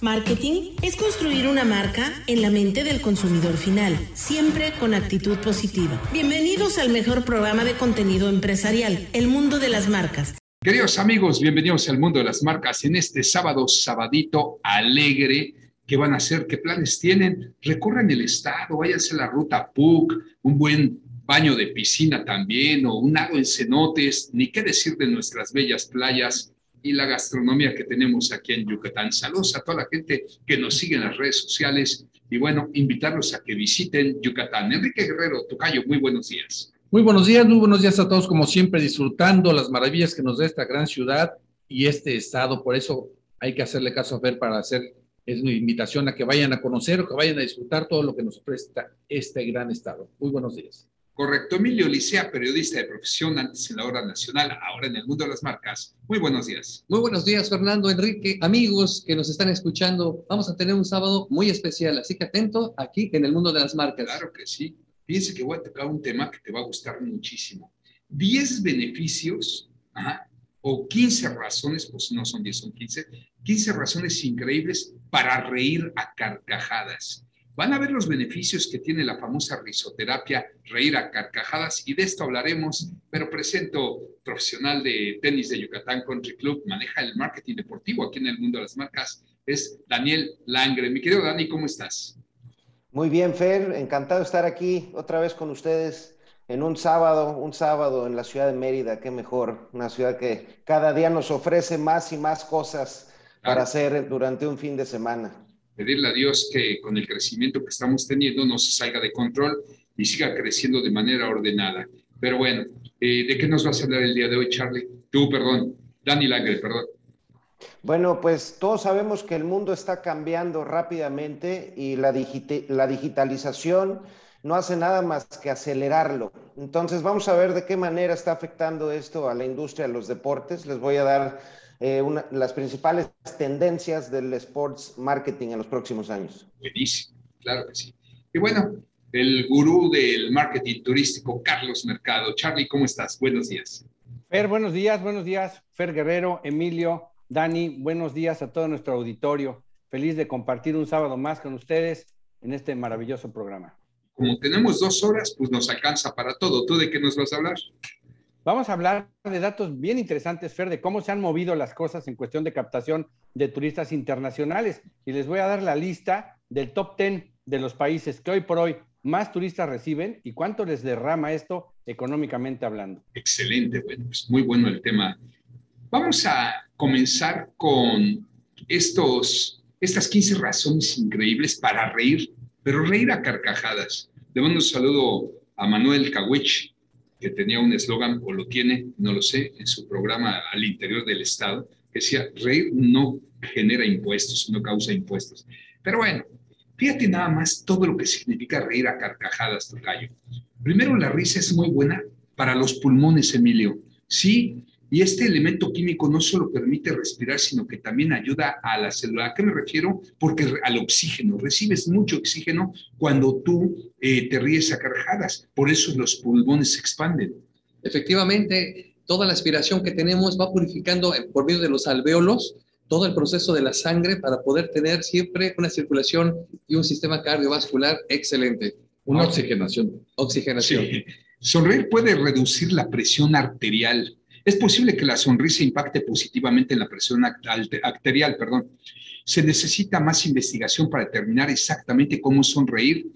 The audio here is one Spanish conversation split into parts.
Marketing es construir una marca en la mente del consumidor final, siempre con actitud positiva. Bienvenidos al mejor programa de contenido empresarial, El Mundo de las Marcas. Queridos amigos, bienvenidos al Mundo de las Marcas en este sábado, sabadito alegre. ¿Qué van a hacer? ¿Qué planes tienen? Recorran el estado, váyanse a la ruta PUC, un buen baño de piscina también, o un lado en cenotes, ni qué decir de nuestras bellas playas y la gastronomía que tenemos aquí en Yucatán. Saludos a toda la gente que nos sigue en las redes sociales y bueno, invitarlos a que visiten Yucatán. Enrique Guerrero, Tocayo, muy buenos días. Muy buenos días, muy buenos días a todos, como siempre, disfrutando las maravillas que nos da esta gran ciudad y este estado. Por eso hay que hacerle caso a Fer para hacer es una invitación a que vayan a conocer o que vayan a disfrutar todo lo que nos presta este gran estado. Muy buenos días. Correcto. Emilio Licea, periodista de profesión, antes en la hora nacional, ahora en el mundo de las marcas. Muy buenos días. Muy buenos días, Fernando, Enrique, amigos que nos están escuchando. Vamos a tener un sábado muy especial, así que atento aquí en el mundo de las marcas. Claro que sí. Fíjense que voy a tocar un tema que te va a gustar muchísimo. 10 beneficios o 15 razones, pues no son 10, son 15, 15 razones increíbles para reír a carcajadas. Van a ver los beneficios que tiene la famosa risoterapia, reír a carcajadas, y de esto hablaremos, pero presento profesional de tenis de Yucatán Country Club, maneja el marketing deportivo aquí en el mundo de las marcas, es Daniel Langre. Mi querido Dani, ¿cómo estás? Muy bien, Fer, encantado de estar aquí otra vez con ustedes en un sábado, un sábado en la ciudad de Mérida, qué mejor, una ciudad que cada día nos ofrece más y más cosas para hacer durante un fin de semana pedirle a Dios que con el crecimiento que estamos teniendo no se salga de control y siga creciendo de manera ordenada. Pero bueno, eh, ¿de qué nos vas a hablar el día de hoy, Charlie? Tú, perdón, Dani Langre, perdón. Bueno, pues todos sabemos que el mundo está cambiando rápidamente y la, la digitalización no hace nada más que acelerarlo. Entonces vamos a ver de qué manera está afectando esto a la industria de los deportes. Les voy a dar eh, las principales tendencias del sports marketing en los próximos años. Buenísimo, claro que sí. Y bueno, el gurú del marketing turístico, Carlos Mercado. Charlie, ¿cómo estás? Buenos días. Fer, buenos días, buenos días. Fer Guerrero, Emilio, Dani, buenos días a todo nuestro auditorio. Feliz de compartir un sábado más con ustedes en este maravilloso programa. Como tenemos dos horas, pues nos alcanza para todo. ¿Tú de qué nos vas a hablar? Vamos a hablar de datos bien interesantes, Fer, de cómo se han movido las cosas en cuestión de captación de turistas internacionales. Y les voy a dar la lista del top 10 de los países que hoy por hoy más turistas reciben y cuánto les derrama esto económicamente hablando. Excelente, bueno, pues muy bueno el tema. Vamos a comenzar con estos, estas 15 razones increíbles para reír, pero reír a carcajadas. Le mando un saludo a Manuel Kawich, que tenía un eslogan, o lo tiene, no lo sé, en su programa al interior del Estado, que decía, reír no genera impuestos, no causa impuestos. Pero bueno, fíjate nada más todo lo que significa reír a carcajadas, Tocayo. Primero, la risa es muy buena para los pulmones, Emilio. Sí, y este elemento químico no solo permite respirar, sino que también ayuda a la célula. ¿A qué me refiero? Porque al oxígeno, recibes mucho oxígeno cuando tú eh, te ríes a carcajadas. Por eso los pulmones se expanden. Efectivamente, toda la aspiración que tenemos va purificando por medio de los alvéolos todo el proceso de la sangre para poder tener siempre una circulación y un sistema cardiovascular excelente. Una oxigenación. Oxigenación. Sonreír puede reducir la presión arterial es posible que la sonrisa impacte positivamente en la presión arterial, perdón. Se necesita más investigación para determinar exactamente cómo sonreír,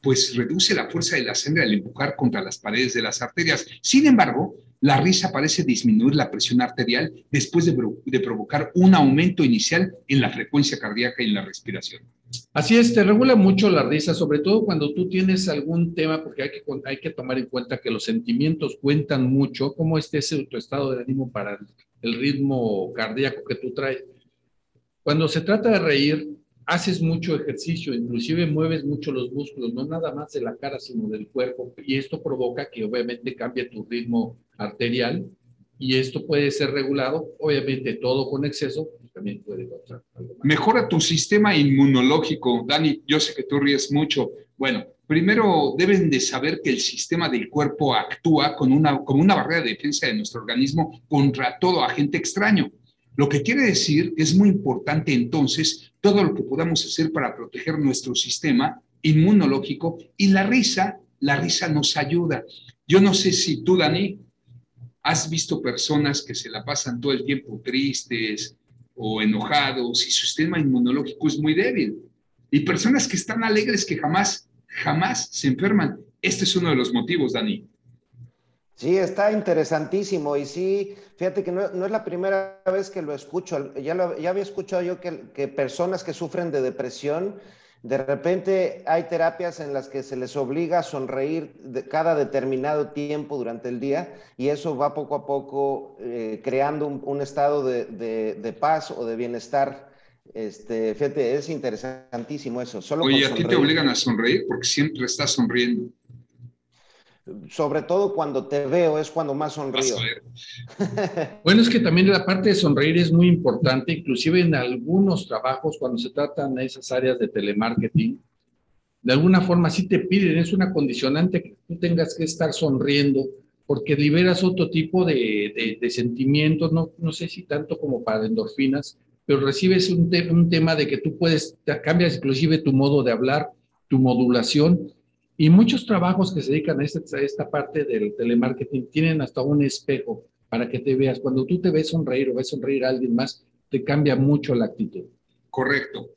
pues reduce la fuerza de la sangre al empujar contra las paredes de las arterias. Sin embargo, la risa parece disminuir la presión arterial después de, provocar un aumento inicial en la frecuencia cardíaca y en la respiración. Así es, te regula mucho la risa, sobre todo cuando tú tienes algún tema, porque hay que, hay que tomar en cuenta que los sentimientos cuentan mucho, cómo esté tu estado de ánimo para el ritmo cardíaco que tú traes. Cuando se trata de reír, haces mucho ejercicio, inclusive mueves mucho los músculos, no nada más de la cara, sino del cuerpo, y esto provoca que obviamente cambie tu ritmo arterial, y esto puede ser regulado, obviamente todo con exceso, también puede causar algo Mejora tu sistema inmunológico. Dani, yo sé que tú ríes mucho. Bueno, primero deben de saber que el sistema del cuerpo actúa con una, como una barrera de defensa de nuestro organismo contra todo agente extraño. Lo que quiere decir que es muy importante entonces todo lo que podamos hacer para proteger nuestro sistema inmunológico y la risa, la risa nos ayuda. Yo no sé si tú, Dani, has visto personas que se la pasan todo el tiempo tristes o enojados y su sistema inmunológico es muy débil. Y personas que están alegres que jamás, jamás se enferman. Este es uno de los motivos, Dani. Sí, está interesantísimo y sí, fíjate que no, es la primera vez que lo escucho, ya, ya había escuchado yo que, que, personas que sufren de depresión, de repente hay terapias en las que se les obliga a sonreír de cada determinado tiempo durante el día y eso va poco a poco eh, creando un, estado de, de, paz o de bienestar. Este, fíjate, es interesantísimo eso. Solo Oye, a ti te obligan a sonreír porque siempre estás sonriendo sobre todo cuando te veo, es cuando más sonrío. Bueno, es que también la parte de sonreír es muy importante, inclusive en algunos trabajos, cuando se tratan de esas áreas de telemarketing, de alguna forma sí te piden, es una condicionante que tú tengas que estar sonriendo, porque liberas otro tipo de, de, sentimientos, no, no sé si tanto como para endorfinas, pero recibes un, un tema de que tú puedes, cambias inclusive tu modo de hablar, tu modulación, y muchos trabajos que se dedican a esta, parte del telemarketing tienen hasta un espejo para que te veas. Cuando tú te ves sonreír o ves sonreír a alguien más, te cambia mucho la actitud. Correcto.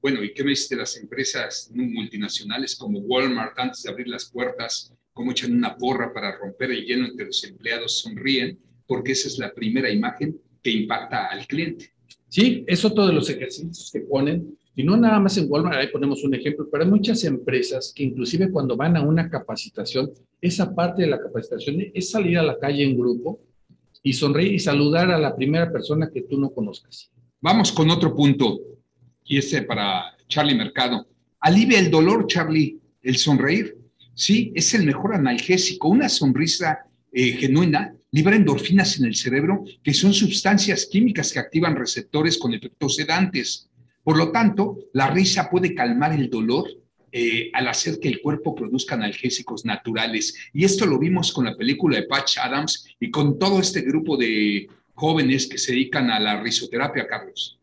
Bueno, ¿y qué me dices de las empresas multinacionales como Walmart antes de abrir las puertas, cómo echan una porra para romper el hielo entre los empleados, sonríen, porque esa es la primera imagen que impacta al cliente. Sí, es otro de los ejercicios que ponen y no nada más en Walmart, ahí ponemos un ejemplo, pero hay muchas empresas que inclusive cuando van a una capacitación, esa parte de la capacitación es salir a la calle en grupo y sonreír y saludar a la primera persona que tú no conozcas. Vamos con otro punto, y este para Charlie Mercado. Alivia el dolor, Charlie, el sonreír. Sí, es el mejor analgésico. Una sonrisa eh, genuina libera endorfinas en el cerebro, que son sustancias químicas que activan receptores con efectos sedantes. Por lo tanto, la risa puede calmar el dolor eh, al hacer que el cuerpo produzca analgésicos naturales. Y esto lo vimos con la película de Patch Adams y con todo este grupo de jóvenes que se dedican a la risoterapia, Carlos.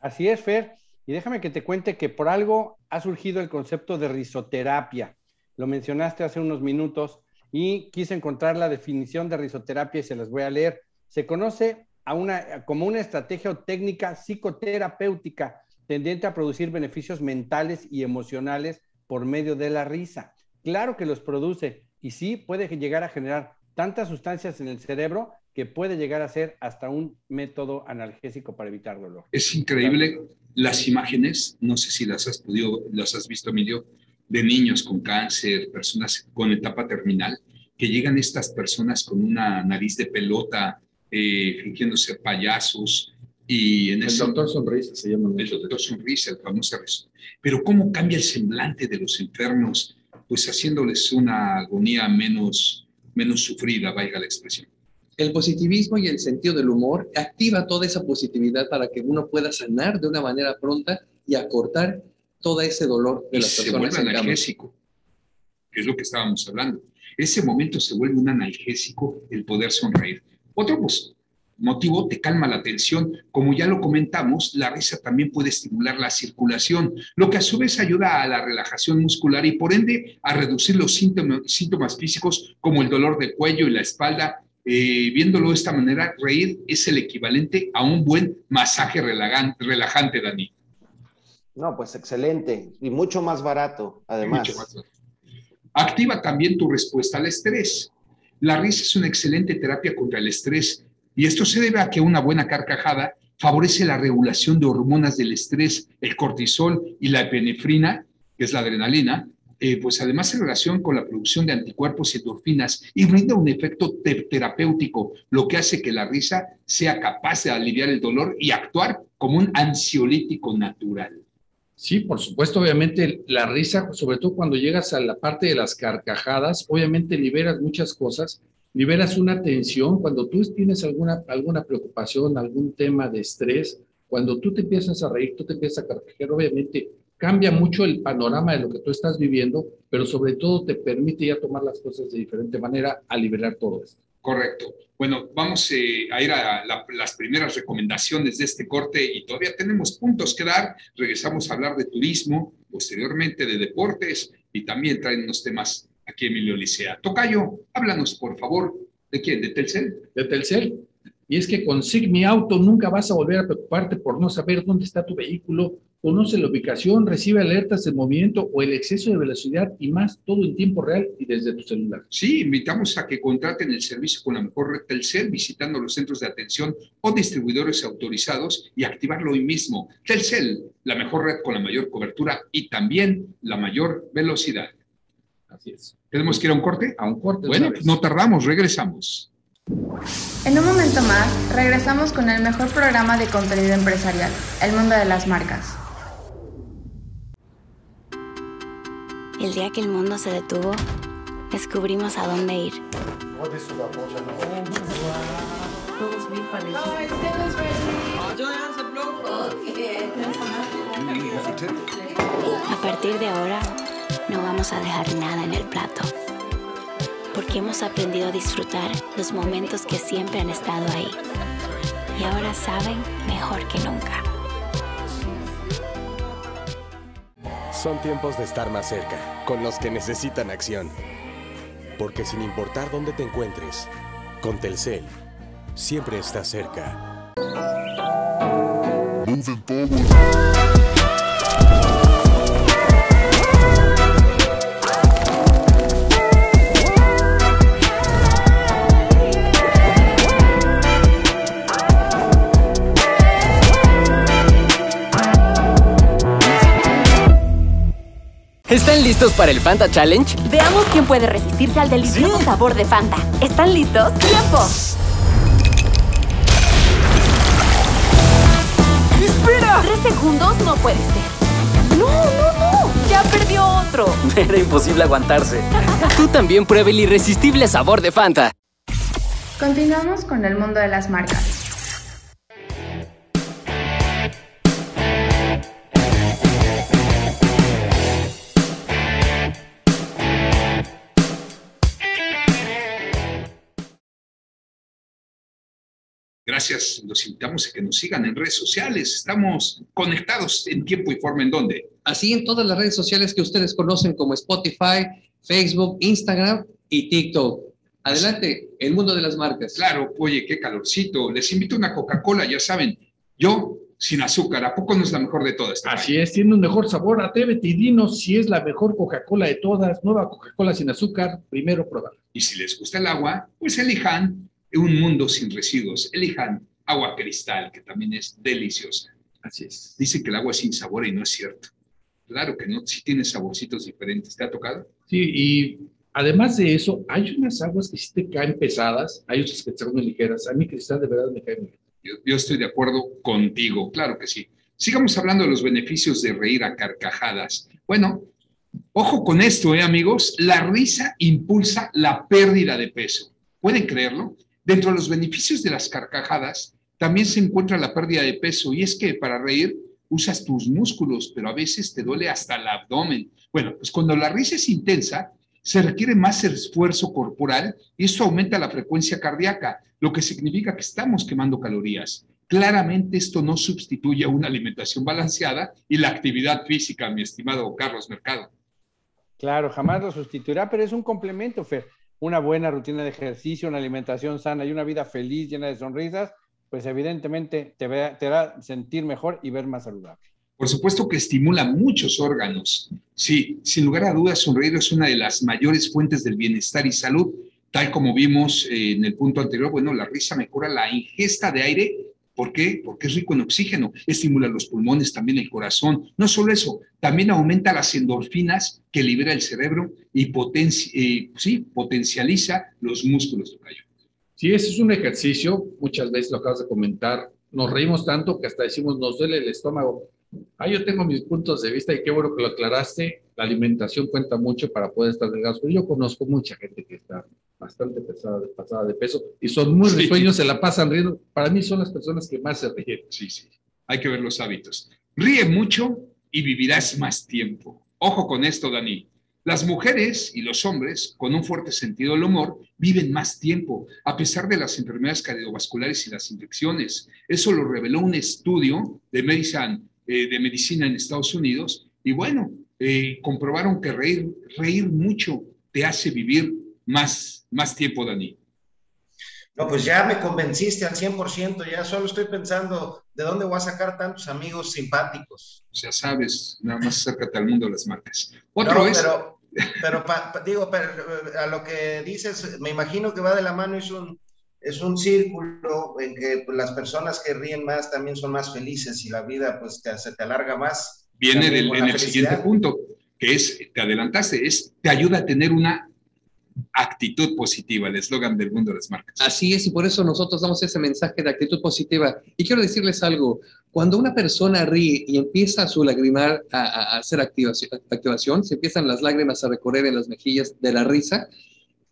Así es, Fer. Y déjame que te cuente que por algo ha surgido el concepto de risoterapia. Lo mencionaste hace unos minutos y quise encontrar la definición de risoterapia y se las voy a leer. Se conoce a una, como una estrategia o técnica psicoterapéutica tendiente a producir beneficios mentales y emocionales por medio de la risa. Claro que los produce y sí puede llegar a generar tantas sustancias en el cerebro que puede llegar a ser hasta un método analgésico para evitar dolor. Es increíble las imágenes, no sé si las has podido, las has visto, Emilio, de niños con cáncer, personas con etapa terminal, que llegan estas personas con una nariz de pelota, eh, fingiendo ser payasos, y en el doctor sonrisa se llama. El doctor sonrisa, el famoso Pero cómo cambia el semblante de los enfermos, pues haciéndoles una agonía menos, menos sufrida, vaya la expresión. El positivismo y el sentido del humor activa toda esa positividad para que uno pueda sanar de una manera pronta y acortar todo ese dolor de las personas. Se vuelve analgésico, que es lo que estábamos hablando. Ese momento se vuelve un analgésico el poder sonreír. Otro, pues, motivo te calma la tensión. Como ya lo comentamos, la risa también puede estimular la circulación, lo que a su vez ayuda a la relajación muscular y por ende a reducir los síntomas, físicos como el dolor de cuello y la espalda. Eh, viéndolo de esta manera, reír es el equivalente a un buen masaje relajante, Dani. No, pues excelente y mucho más barato, además. Activa también tu respuesta al estrés. La risa es una excelente terapia contra el estrés y esto se debe a que una buena carcajada favorece la regulación de hormonas del estrés, el cortisol y la epinefrina, que es la adrenalina, eh, pues además en relación con la producción de anticuerpos y endorfinas y brinda un efecto terapéutico, lo que hace que la risa sea capaz de aliviar el dolor y actuar como un ansiolítico natural. Sí, por supuesto, obviamente la risa, sobre todo cuando llegas a la parte de las carcajadas, obviamente liberas muchas cosas liberas una tensión, cuando tú tienes alguna, alguna preocupación, algún tema de estrés, cuando tú te empiezas a reír, tú te empiezas a carcajear, obviamente cambia mucho el panorama de lo que tú estás viviendo, pero sobre todo te permite ya tomar las cosas de diferente manera a liberar todo esto. Correcto. Bueno, vamos eh, a ir a las primeras recomendaciones de este corte y todavía tenemos puntos que dar. Regresamos a hablar de turismo, posteriormente de deportes y también traen unos temas aquí Emilio Licea. Tocayo, háblanos por favor. ¿De quién? ¿De Telcel? De Telcel. Y es que con Sigmi Auto nunca vas a volver a preocuparte por no saber dónde está tu vehículo conoce la ubicación, recibe alertas de movimiento o el exceso de velocidad y más, todo en tiempo real y desde tu celular. Sí, invitamos a que contraten el servicio con la mejor red Telcel visitando los centros de atención o distribuidores autorizados y activarlo hoy mismo. Telcel, la mejor red con la mayor cobertura y también la mayor velocidad. Así es. ¿Tenemos que ir a un corte? A un corte. Bueno, no tardamos, regresamos. En un momento más, regresamos con el mejor programa de contenido empresarial, El Mundo de las Marcas. El día que el mundo se detuvo, descubrimos a dónde ir. A partir de ahora, no vamos a dejar nada en el plato, porque hemos aprendido a disfrutar los momentos que siempre han estado ahí. Y ahora saben mejor que nunca. Son tiempos de estar más cerca, con los que necesitan acción. Porque sin importar dónde te encuentres, con Telcel, siempre estás cerca. ¿Están listos para el Fanta Challenge? Veamos quién puede resistirse al delicioso sabor de Fanta. ¿Están listos? ¡Tiempo! ¡Espera! Tres segundos no puede ser. ¡No, no, no! ¡Ya perdió otro! Era imposible aguantarse. Tú también pruebe el irresistible sabor de Fanta. Continuamos con el mundo de las marcas. Gracias, los invitamos a que nos sigan en redes sociales. Estamos conectados en tiempo y forma en dónde. Así en todas las redes sociales que ustedes conocen como Spotify, Facebook, Instagram y TikTok. Adelante, el mundo de las marcas. Claro, oye, qué calorcito. Les invito a una Coca-Cola, ya saben. Yo sin azúcar, ¿a poco no es la mejor de todas? Así es, tiene un mejor sabor. Atrévete y dinos si es la mejor Coca-Cola de todas. Nueva Coca-Cola sin azúcar, primero probar. Y si les gusta el agua, pues elijan un mundo sin residuos. Elijan agua cristal, que también es deliciosa. Así es. Dice que el agua es sin sabor y no es cierto. Claro que no, sí tiene saborcitos diferentes. ¿Te ha tocado? Sí, y además de eso, hay unas aguas que sí te caen pesadas, hay otras que son muy ligeras. A mí cristal de verdad me cae muy bien. Yo, yo estoy de acuerdo contigo, claro que sí. Sigamos hablando de los beneficios de reír a carcajadas. Bueno, ojo con esto, ¿eh, amigos? La risa impulsa la pérdida de peso. ¿Pueden creerlo? Dentro de los beneficios de las carcajadas, también se encuentra la pérdida de peso y es que para reír usas tus músculos, pero a veces te duele hasta el abdomen. Bueno, pues cuando la risa es intensa, se requiere más esfuerzo corporal y esto aumenta la frecuencia cardíaca, lo que significa que estamos quemando calorías. Claramente esto no sustituye a una alimentación balanceada y la actividad física, mi estimado Carlos Mercado. Claro, jamás lo sustituirá, pero es un complemento, Fer una buena rutina de ejercicio, una alimentación sana y una vida feliz, llena de sonrisas, pues evidentemente te, te hará sentir mejor y ver más saludable. Por supuesto que estimula muchos órganos. Sí, sin lugar a dudas, sonreír es una de las mayores fuentes del bienestar y salud. Tal como vimos eh, en el punto anterior, bueno, la risa mejora la ingesta de aire ¿Por qué? Porque es rico en oxígeno, estimula los pulmones, también el corazón. No solo eso, también aumenta las endorfinas que libera el cerebro y eh, sí, potencializa los músculos. Sí, ese es un ejercicio, muchas veces lo acabas de comentar, nos reímos tanto que hasta decimos nos duele el estómago. Ah, yo tengo mis puntos de vista y qué bueno que lo aclaraste. La alimentación cuenta mucho para poder estar delgados. Pero yo conozco mucha gente que está bastante pesada, pasada de peso y son muy risueños, se la pasan riendo. Para mí son las personas que más se ríen. Sí, sí. Hay que ver los hábitos. Ríe mucho y vivirás más tiempo. Ojo con esto, Dani. Las mujeres y los hombres con un fuerte sentido del humor viven más tiempo, a pesar de las enfermedades cardiovasculares y las infecciones. Eso lo reveló un estudio de medicina, eh, de medicina en Estados Unidos. Y bueno, eh, comprobaron que reír, reír mucho te hace vivir más, más tiempo, Dani. No, pues ya me convenciste al 100%, ya solo estoy pensando de dónde voy a sacar tantos amigos simpáticos. Ya sabes, nada más acércate al mundo de las marcas. Otro es... Pero, pero digo, pero, a lo que dices, me imagino que va de la mano, es un, es un círculo en que pues, las personas que ríen más también son más felices y la vida pues se te alarga más. Viene del, en el siguiente punto, que es, te adelantaste, es, te ayuda a tener una actitud positiva, el eslogan del mundo de las marcas. Así es, y por eso nosotros damos ese mensaje de actitud positiva. Y quiero decirles algo, cuando una persona ríe y empieza a su lagrimar, a, hacer activación, activación, se empiezan las lágrimas a recorrer en las mejillas de la risa,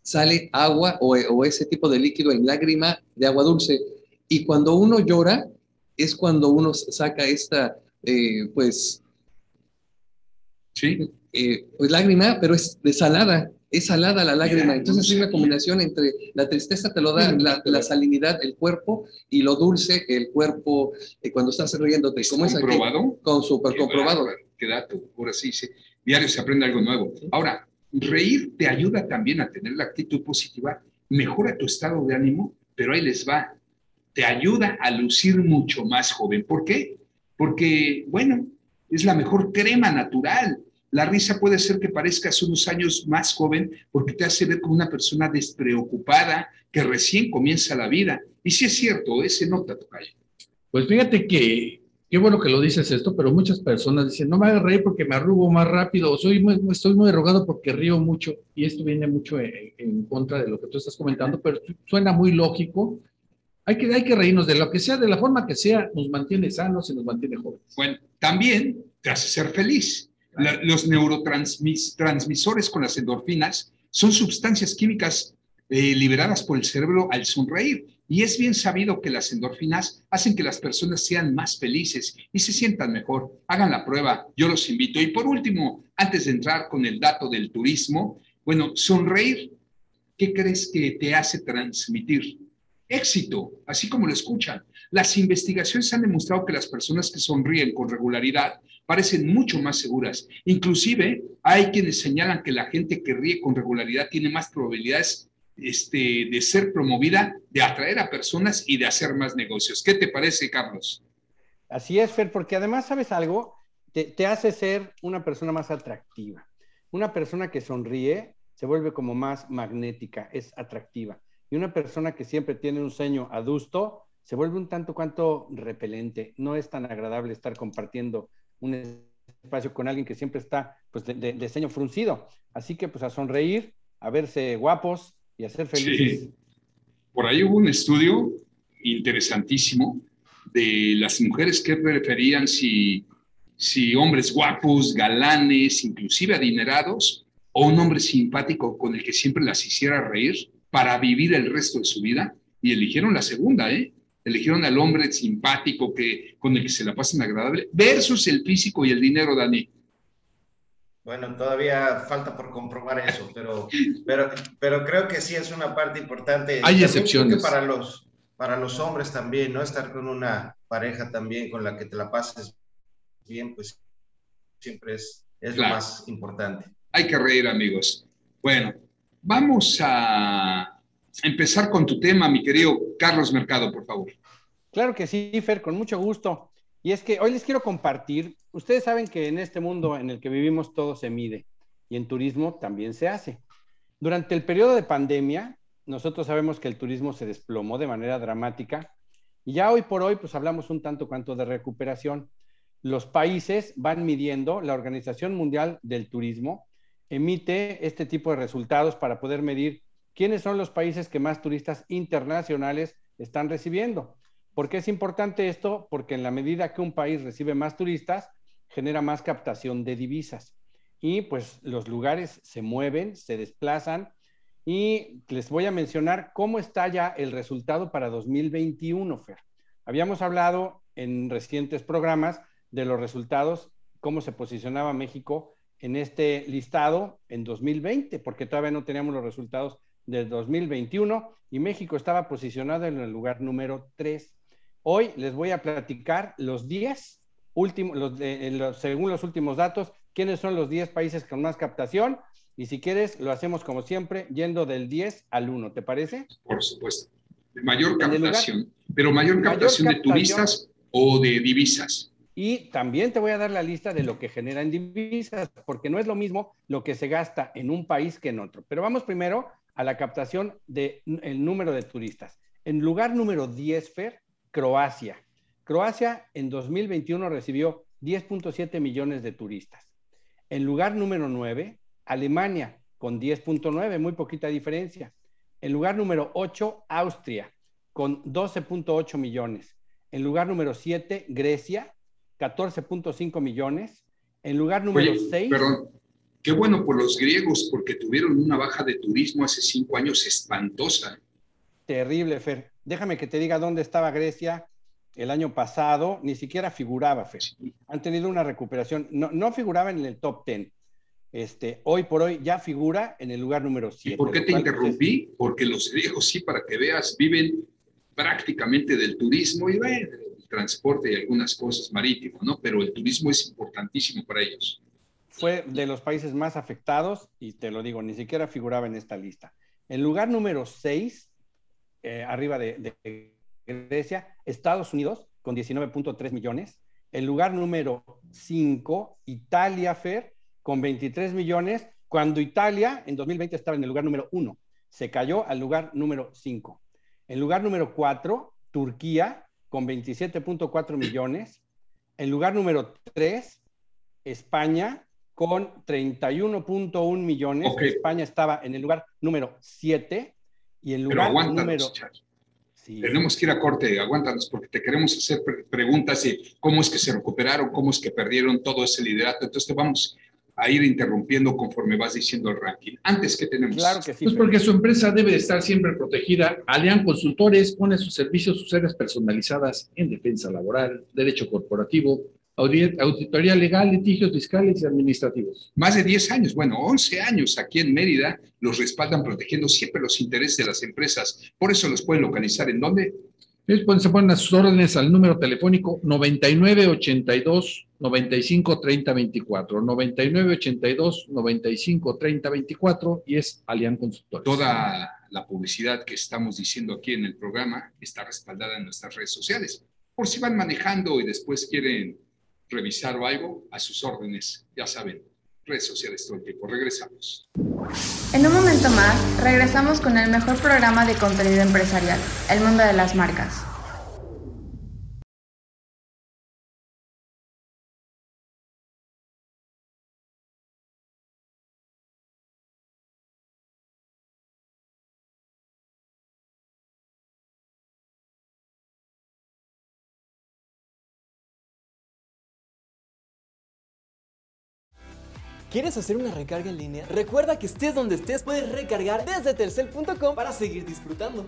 sale agua o, ese tipo de líquido en lágrima de agua dulce. Y cuando uno llora, es cuando uno saca esta, eh, pues, sí. Eh, pues lágrima, pero es desalada es salada la lágrima. Entonces es una combinación entre la tristeza te lo da la, salinidad, el cuerpo, y lo dulce, el cuerpo, eh, cuando estás riéndote. ¿Cómo es comprobado? Con súper comprobado. Qué dato, ahora sí, sí. Diario se aprende algo nuevo. Ahora, reír te ayuda también a tener la actitud positiva, mejora tu estado de ánimo, pero ahí les va. Te ayuda a lucir mucho más joven. ¿Por qué? Porque, bueno, es la mejor crema natural la risa puede ser que parezcas unos años más joven porque te hace ver como una persona despreocupada que recién comienza la vida. Y si es cierto, ese nota, Tocayo. Pues fíjate que, qué bueno que lo dices esto, pero muchas personas dicen, no me hagas reír porque me arrugo más rápido, o soy estoy muy arrugado porque río mucho, y esto viene mucho en, contra de lo que tú estás comentando, pero suena muy lógico. Hay que, hay que reírnos de lo que sea, de la forma que sea, nos mantiene sanos y nos mantiene jóvenes. Bueno, también te hace ser feliz los neurotransmisores con las endorfinas son sustancias químicas eh, liberadas por el cerebro al sonreír. Y es bien sabido que las endorfinas hacen que las personas sean más felices y se sientan mejor. Hagan la prueba, yo los invito. Y por último, antes de entrar con el dato del turismo, bueno, sonreír, ¿qué crees que te hace transmitir? Éxito, así como lo escuchan. Las investigaciones han demostrado que las personas que sonríen con regularidad parecen mucho más seguras. Inclusive hay quienes señalan que la gente que ríe con regularidad tiene más probabilidades este, de ser promovida, de atraer a personas y de hacer más negocios. ¿Qué te parece, Carlos? Así es, Fer, porque además, ¿sabes algo? Te, hace ser una persona más atractiva. Una persona que sonríe se vuelve como más magnética, es atractiva. Y una persona que siempre tiene un ceño adusto se vuelve un tanto cuanto repelente. No es tan agradable estar compartiendo un espacio con alguien que siempre está pues, de, diseño fruncido. Así que pues a sonreír, a verse guapos y a ser felices. Sí. Por ahí hubo un estudio interesantísimo de las mujeres que preferían si, si hombres guapos, galanes, inclusive adinerados, o un hombre simpático con el que siempre las hiciera reír para vivir el resto de su vida. Y eligieron la segunda, ¿eh? eligieron al hombre simpático que, con el que se la pasan agradable, versus el físico y el dinero, Dani. Bueno, todavía falta por comprobar eso, pero, pero, pero creo que sí es una parte importante. Hay excepciones. Para los, para los hombres también, ¿no? Estar con una pareja también con la que te la pases bien, pues siempre es, es lo más importante. Hay que reír, amigos. Bueno, vamos a empezar con tu tema, mi querido Carlos Mercado, por favor. Claro que sí, Fer, con mucho gusto. Y es que hoy les quiero compartir, ustedes saben que en este mundo en el que vivimos todo se mide y en turismo también se hace. Durante el periodo de pandemia, nosotros sabemos que el turismo se desplomó de manera dramática y ya hoy por hoy pues hablamos un tanto cuanto de recuperación. Los países van midiendo, la Organización Mundial del Turismo emite este tipo de resultados para poder medir quiénes son los países que más turistas internacionales están recibiendo. ¿Por qué es importante esto? Porque en la medida que un país recibe más turistas, genera más captación de divisas. Y pues los lugares se mueven, se desplazan. Y les voy a mencionar cómo está ya el resultado para 2021, Fer. Habíamos hablado en recientes programas de los resultados, cómo se posicionaba México en este listado en 2020, porque todavía no teníamos los resultados del 2021 y México estaba posicionado en el lugar número 3. Hoy les voy a platicar los 10 últimos, los según los últimos datos, quiénes son los 10 países con más captación y si quieres lo hacemos como siempre, yendo del 10 al 1, ¿te parece? Por supuesto. Mayor captación, pero mayor captación de turistas o de divisas. Y también te voy a dar la lista de lo que genera en divisas, porque no es lo mismo lo que se gasta en un país que en otro. Pero vamos primero a la captación del número de turistas. En lugar número 10, Fer, Croacia. Croacia en 2021 recibió 10.7 millones de turistas. En lugar número 9, Alemania con 10.9, muy poquita diferencia. En lugar número 8, Austria con 12.8 millones. En lugar número 7, Grecia, 14.5 millones. En lugar número 6. Perdón, qué bueno por los griegos, porque tuvieron una baja de turismo hace cinco años espantosa. Terrible, Fer. Déjame que te diga dónde estaba Grecia el año pasado, ni siquiera figuraba, Fer. Han tenido una recuperación, no, no figuraba en el top 10. Este, hoy por hoy ya figura en el lugar número 7. ¿Y por qué te interrumpí? Porque los griegos, sí, para que veas, viven prácticamente del turismo y del transporte y algunas cosas marítimas, ¿no? Pero el turismo es importantísimo para ellos. Fue de los países más afectados y te lo digo, ni siquiera figuraba en esta lista. El lugar número 6, eh, arriba de, de Grecia, Estados Unidos, con 19.3 millones. El lugar número 5, Italia, Fer, con 23 millones, cuando Italia en 2020 estaba en el lugar número 1. Se cayó al lugar número 5. En lugar número 4, Turquía, con 27.4 millones. En lugar número 3, España, con 31.1 millones. España estaba en el lugar número 7. Y en lugar número... Tenemos que ir a corte, aguántanos, porque te queremos hacer preguntas de cómo es que se recuperaron, cómo es que perdieron todo ese liderato. Entonces te vamos a ir interrumpiendo conforme vas diciendo el ranking. Antes que tenemos. Claro que sí. Pues porque su empresa debe estar siempre protegida. Alian Consultores pone sus servicios, sus áreas personalizadas en defensa laboral, derecho corporativo, auditoría legal, litigios fiscales y administrativos. Más de 10 años, bueno, 11 años aquí en Mérida los respaldan protegiendo siempre los intereses de las empresas. Por eso los pueden localizar en dónde? Ellos se ponen a sus órdenes al número telefónico 9982 95 30 24. 9982 95 30 24 y es Alian Consultores. Toda la publicidad que estamos diciendo aquí en el programa está respaldada en nuestras redes sociales. Por si van manejando y después quieren revisar o algo, a sus órdenes, ya saben, redes sociales todo el tiempo. Regresamos. En un momento más, regresamos con el mejor programa de contenido empresarial, El Mundo de las Marcas. ¿Quieres hacer una recarga en línea? Recuerda que estés donde estés, puedes recargar desde tercel.com para seguir disfrutando.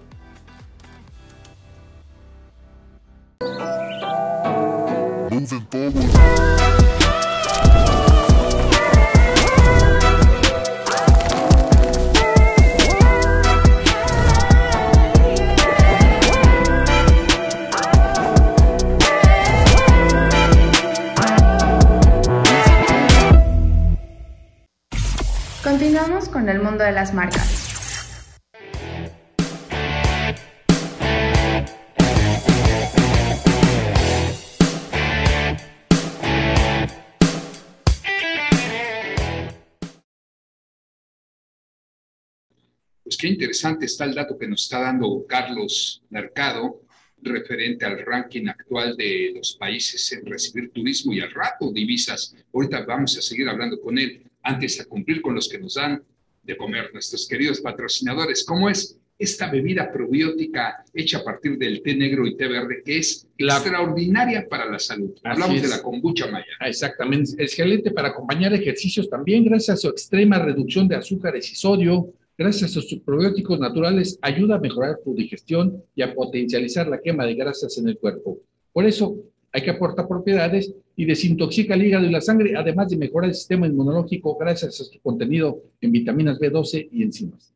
Continuamos con el mundo de las marcas. Pues qué interesante está el dato que nos está dando Carlos Mercado referente al ranking actual de los países en recibir turismo y al rato divisas. Ahorita vamos a seguir hablando con él antes a cumplir con los que nos dan de comer nuestros queridos patrocinadores. ¿Cómo es esta bebida probiótica hecha a partir del té negro y té verde que es extraordinaria para la salud? Hablamos de la kombucha maya. Ah, exactamente, excelente para acompañar ejercicios también gracias a su extrema reducción de azúcares y sodio. Gracias a sus probióticos naturales ayuda a mejorar tu digestión y a potencializar la quema de grasas en el cuerpo. Por eso, hay que aportar propiedades y desintoxica el hígado y la sangre, además de mejorar el sistema inmunológico gracias a su contenido en vitaminas B12 y enzimas.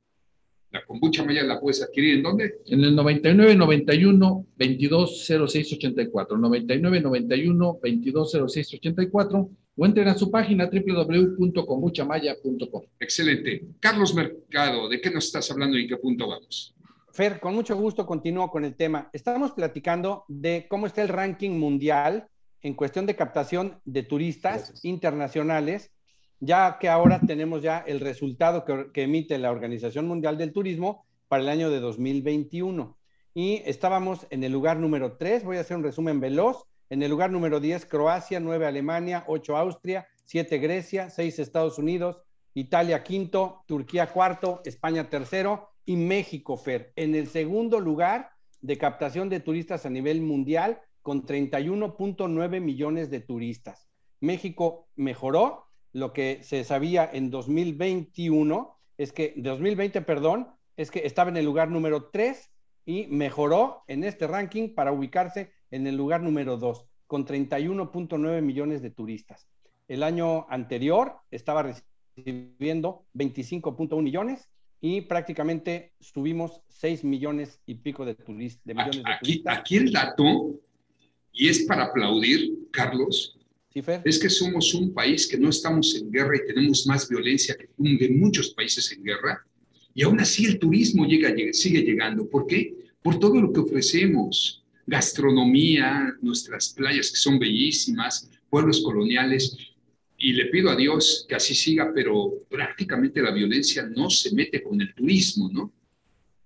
La kombucha maya la puedes adquirir en dónde? En el 99 91 22 06 84. 99 91 22 06 84 o entren a su página www.kombuchamaya.com. Excelente. Carlos Mercado, ¿de qué nos estás hablando y en qué punto vamos? Fer, con mucho gusto continúo con el tema. Estamos platicando de cómo está el ranking mundial en cuestión de captación de turistas internacionales ya que ahora tenemos ya el resultado que, emite la Organización Mundial del Turismo para el año de 2021. Y estábamos en el lugar número 3, voy a hacer un resumen veloz. En el lugar número 10, Croacia, 9, Alemania, 8, Austria, 7, Grecia, 6, Estados Unidos, Italia quinto, Turquía cuarto, España tercero y México, Fer, en el segundo lugar de captación de turistas a nivel mundial con 31.9 millones de turistas. México mejoró lo que se sabía en 2021 es que, 2020, perdón, es que estaba en el lugar número 3 y mejoró en este ranking para ubicarse en el lugar número 2, con 31.9 millones de turistas. El año anterior estaba recibiendo 25.1 millones y prácticamente subimos 6 millones y pico de, turistas. aquí, aquí el dato, y es para aplaudir, Carlos, es que somos un país que no estamos en guerra y tenemos más violencia que de muchos países en guerra. Y aún así el turismo llega, sigue llegando. ¿Por qué? Por todo lo que ofrecemos. Gastronomía, nuestras playas que son bellísimas, pueblos coloniales. Y le pido a Dios que así siga, pero prácticamente la violencia no se mete con el turismo, ¿no?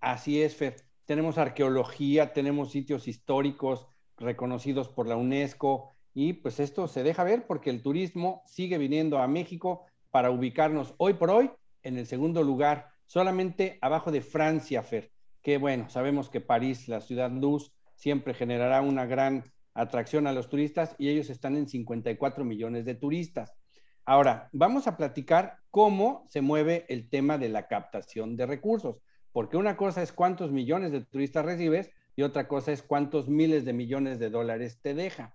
Así es, Fer. Tenemos arqueología, tenemos sitios históricos reconocidos por la UNESCO, y pues esto se deja ver porque el turismo sigue viniendo a México para ubicarnos hoy por hoy en el segundo lugar, solamente abajo de Francia, Fer, que bueno, sabemos que París, la ciudad luz, siempre generará una gran atracción a los turistas y ellos están en 54 millones de turistas. Ahora, vamos a platicar cómo se mueve el tema de la captación de recursos, porque una cosa es cuántos millones de turistas recibes y otra cosa es cuántos miles de millones de dólares te deja.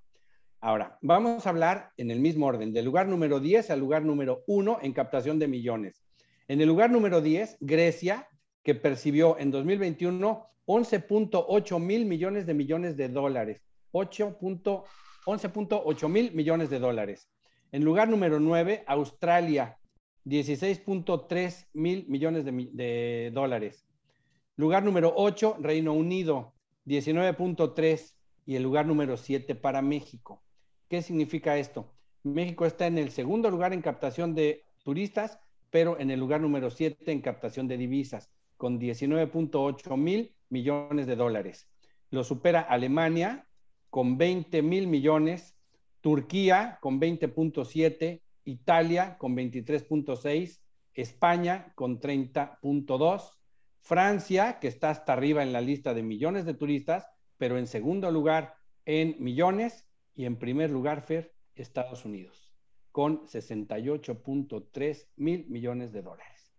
Ahora, vamos a hablar en el mismo orden, del lugar número 10 al lugar número 1 en captación de millones. En el lugar número 10, Grecia, que percibió en 2021 11.8 mil millones de millones de dólares. 11.8 mil millones de dólares. En lugar número 9, Australia, 16.3 mil millones de, de, dólares. Lugar número 8, Reino Unido, 19.3 y el lugar número 7 para México. ¿Qué significa esto? México está en el segundo lugar en captación de turistas, pero en el lugar número 7 en captación de divisas, con 19.8 mil millones de dólares. Lo supera Alemania con 20 mil millones, Turquía con 20.7, Italia con 23.6, España con 30.2, Francia, que está hasta arriba en la lista de millones de turistas, pero en segundo lugar en millones, y en primer lugar, Fer, Estados Unidos, con 68.3 mil millones de dólares.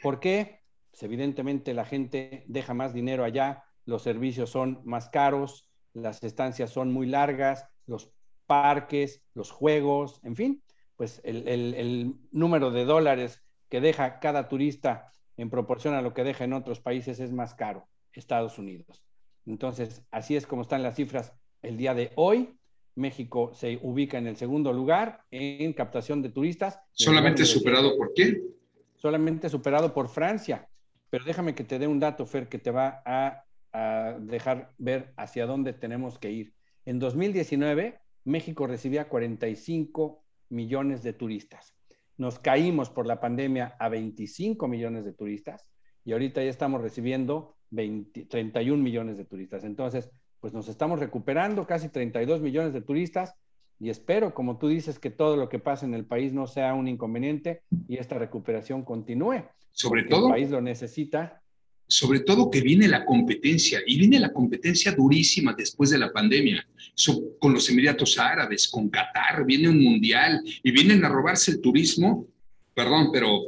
¿Por qué? Pues evidentemente la gente deja más dinero allá, los servicios son más caros, las estancias son muy largas, los parques, los juegos, en fin, pues el, el número de dólares que deja cada turista en proporción a lo que deja en otros países es más caro, Estados Unidos. Entonces, así es como están las cifras el día de hoy. México se ubica en el segundo lugar en captación de turistas. ¿Solamente superado por quién? Solamente superado por Francia. Pero déjame que te dé un dato, Fer, que te va a, dejar ver hacia dónde tenemos que ir. En 2019, México recibía 45 millones de turistas. Nos caímos por la pandemia a 25 millones de turistas y ahorita ya estamos recibiendo 31 millones de turistas. Entonces, pues nos estamos recuperando, casi 32 millones de turistas, y espero, como tú dices, que todo lo que pasa en el país no sea un inconveniente y esta recuperación continúe. Sobre todo. El país lo necesita. Sobre todo que viene la competencia, y viene la competencia durísima después de la pandemia, con los Emiratos Árabes, con Qatar, viene un mundial y vienen a robarse el turismo, perdón, pero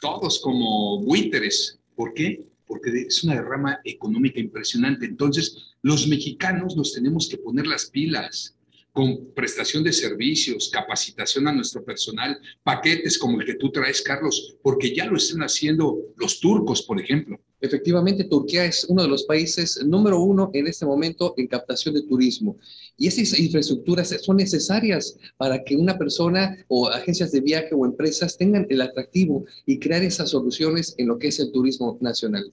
todos como buitres. ¿Por qué? Porque es una derrama económica impresionante. Entonces, los mexicanos nos tenemos que poner las pilas. Con prestación de servicios, capacitación a nuestro personal, paquetes como el que tú traes, Carlos, porque ya lo están haciendo los turcos, por ejemplo. Efectivamente, Turquía es uno de los países número uno en este momento en captación de turismo. Y esas infraestructuras son necesarias para que una persona o agencias de viaje o empresas tengan el atractivo y crear esas soluciones en lo que es el turismo nacional.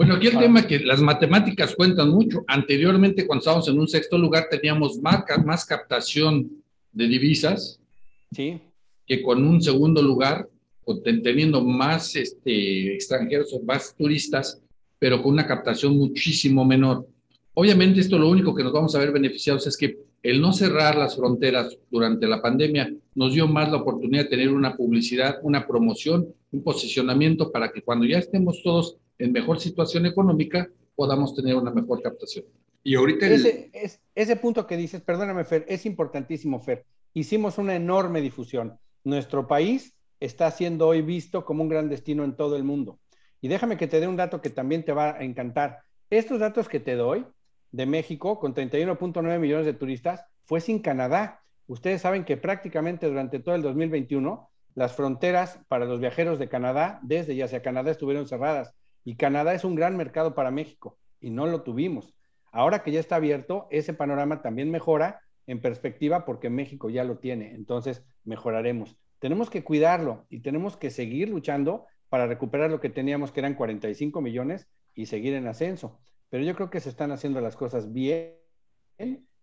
Bueno, aquí el tema es que las matemáticas cuentan mucho. Anteriormente, cuando estábamos en un sexto lugar, teníamos más, más captación de divisas sí. que con un segundo lugar, teniendo más este, extranjeros o más turistas, pero con una captación muchísimo menor. Obviamente esto lo único que nos vamos a ver beneficiados es que el no cerrar las fronteras durante la pandemia nos dio más la oportunidad de tener una publicidad, una promoción, un posicionamiento para que cuando ya estemos todos en mejor situación económica, podamos tener una mejor captación. Y ahorita... Ese, ese punto que dices, perdóname Fer, es importantísimo Fer. Hicimos una enorme difusión. Nuestro país está siendo hoy visto como un gran destino en todo el mundo. Y déjame que te dé un dato que también te va a encantar. Estos datos que te doy de México, con 31.9 millones de turistas, fue sin Canadá. Ustedes saben que prácticamente durante todo el 2021 las fronteras para los viajeros de Canadá, desde y hacia Canadá, estuvieron cerradas. Y Canadá es un gran mercado para México y no lo tuvimos. Ahora que ya está abierto, ese panorama también mejora en perspectiva porque México ya lo tiene. Entonces, mejoraremos. Tenemos que cuidarlo y tenemos que seguir luchando para recuperar lo que teníamos, que eran 45 millones, y seguir en ascenso. Pero yo creo que se están haciendo las cosas bien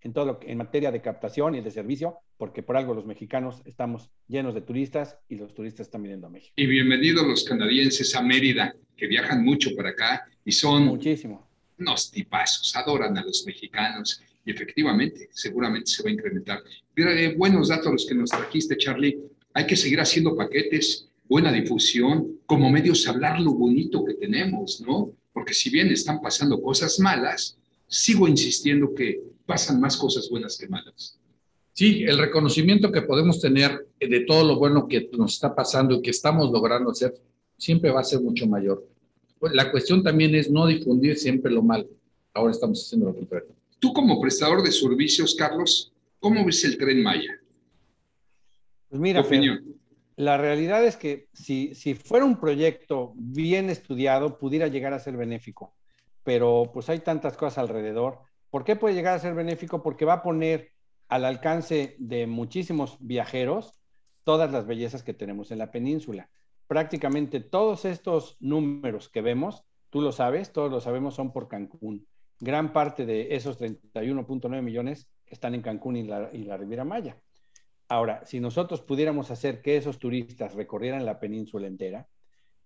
en todo lo que, en materia de captación y de servicio, porque por algo los mexicanos estamos llenos de turistas y los turistas están viniendo a México. Y bienvenidos los canadienses a Mérida, que viajan mucho para acá y son muchísimo unos tipazos, adoran a los mexicanos y efectivamente, seguramente se va a incrementar. Pero, eh, buenos datos los que nos trajiste, Charlie. Hay que seguir haciendo paquetes, buena difusión, como medios hablar lo bonito que tenemos, ¿no? Porque si bien están pasando cosas malas, sigo insistiendo que pasan más cosas buenas que malas. Sí, el reconocimiento que podemos tener de todo lo bueno que nos está pasando y que estamos logrando hacer siempre va a ser mucho mayor. La cuestión también es no difundir siempre lo mal. Ahora estamos haciendo lo contrario. Tú como prestador de servicios, Carlos, ¿cómo ves el tren Maya? Pues mira, la realidad es que si, si fuera un proyecto bien estudiado, pudiera llegar a ser benéfico, pero pues hay tantas cosas alrededor ¿Por qué puede llegar a ser benéfico? Porque va a poner al alcance de muchísimos viajeros todas las bellezas que tenemos en la península. Prácticamente todos estos números que vemos, tú lo sabes, todos lo sabemos, son por Cancún. Gran parte de esos 31.9 millones están en Cancún y la, Riviera Maya. Ahora, si nosotros pudiéramos hacer que esos turistas recorrieran la península entera,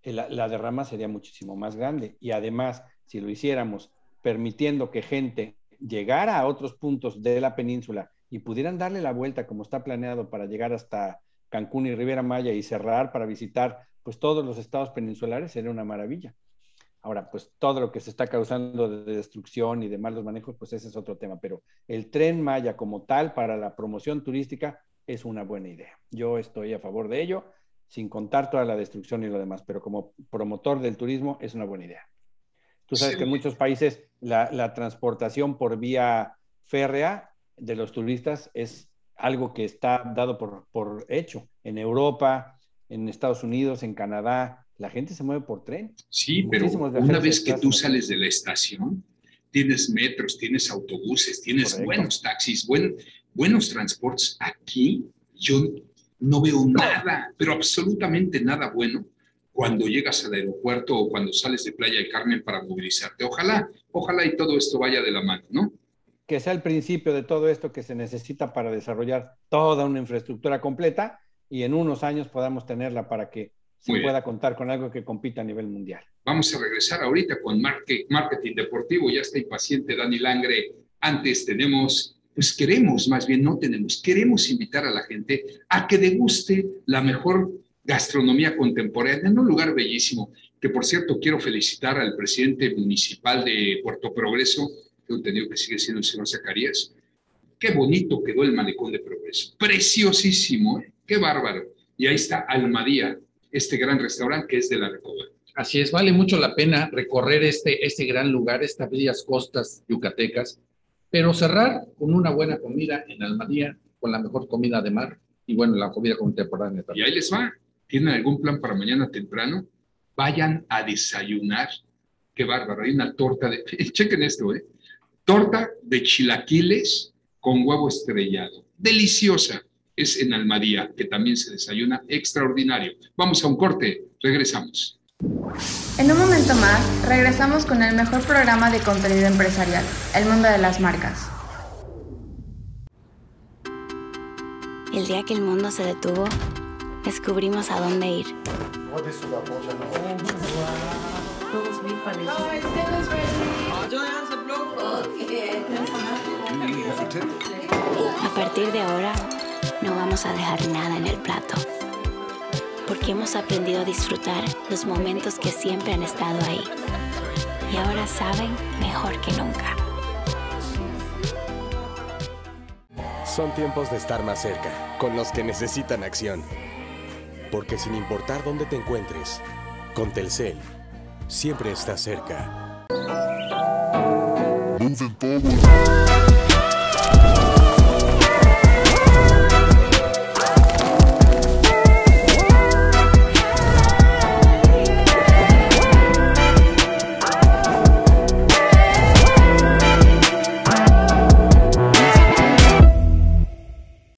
la, la derrama sería muchísimo más grande. Y además, si lo hiciéramos permitiendo que gente llegar a otros puntos de la península y pudieran darle la vuelta como está planeado para llegar hasta Cancún y Riviera Maya y cerrar para visitar pues todos los estados peninsulares, sería una maravilla. Ahora, pues todo lo que se está causando de destrucción y de malos manejos, pues ese es otro tema, pero el tren Maya como tal para la promoción turística es una buena idea. Yo estoy a favor de ello, sin contar toda la destrucción y lo demás, pero como promotor del turismo es una buena idea. Tú sabes que en muchos países la, transportación por vía férrea de los turistas es algo que está dado por, hecho. En Europa, en Estados Unidos, en Canadá, la gente se mueve por tren. Sí, pero una vez que tú sales de la estación, tienes metros, tienes autobuses, tienes buenos taxis, buenos transportes. Aquí yo no veo nada, pero absolutamente nada bueno cuando llegas al aeropuerto o cuando sales de Playa del Carmen para movilizarte. Ojalá, ojalá y todo esto vaya de la mano, ¿no? Que sea el principio de todo esto que se necesita para desarrollar toda una infraestructura completa y en unos años podamos tenerla para que se pueda contar con algo que compita a nivel mundial. Vamos a regresar ahorita con marketing deportivo. Ya está impaciente Dani Langre. Antes tenemos pues queremos, más bien no tenemos, queremos invitar a la gente a que deguste la mejor gastronomía contemporánea en un lugar bellísimo, que por cierto quiero felicitar al presidente municipal de Puerto Progreso, que he entendido que sigue siendo el señor Zacarías. Qué bonito quedó el malecón de Progreso, preciosísimo, ¿eh? qué bárbaro. Y ahí está Almadía, este gran restaurante que es de la Recoba. Así es, vale mucho la pena recorrer este, este gran lugar, estas bellas costas yucatecas, pero cerrar con una buena comida en Almadía, con la mejor comida de mar y bueno, la comida contemporánea también. Y ahí les va. ¿Tienen algún plan para mañana temprano? Vayan a desayunar. Qué bárbaro. Hay una torta de. Chequen esto, ¿eh? Torta de chilaquiles con huevo estrellado. Deliciosa. Es en Almadía, que también se desayuna extraordinario. Vamos a un corte. Regresamos. En un momento más, regresamos con el mejor programa de contenido empresarial, El Mundo de las Marcas. El día que el mundo se detuvo, descubrimos a dónde ir. A partir de ahora, no vamos a dejar nada en el plato porque hemos aprendido a disfrutar los momentos que siempre han estado ahí. Y ahora saben mejor que nunca. Son tiempos de estar más cerca, con los que necesitan acción. Porque sin importar dónde te encuentres, con Telcel, siempre estás cerca.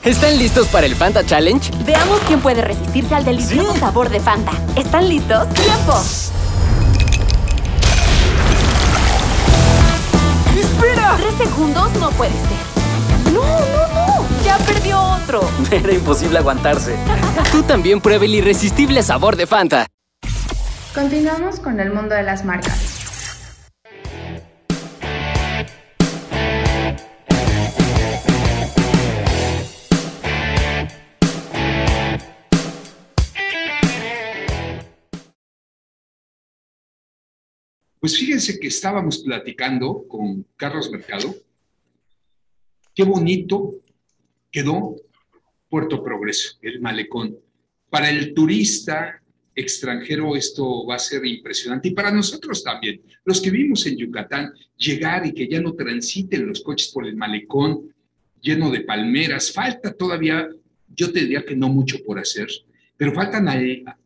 ¿Están listos para el Fanta Challenge? Veamos quién puede resistirse al delicioso sabor de Fanta. ¿Están listos? ¡Tiempo! ¡Espera! Tres segundos no puede ser. ¡No, no, no! ¡Ya perdió otro! Era imposible aguantarse. Tú también prueba el irresistible sabor de Fanta. Continuamos con el mundo de las marcas. Pues fíjense que estábamos platicando con Carlos Mercado. Qué bonito quedó Puerto Progreso, el malecón. Para el turista extranjero esto va a ser impresionante y para nosotros también, los que vivimos en Yucatán, llegar y que ya no transiten los coches por el malecón lleno de palmeras, falta todavía, yo te diría que no mucho por hacer, pero faltan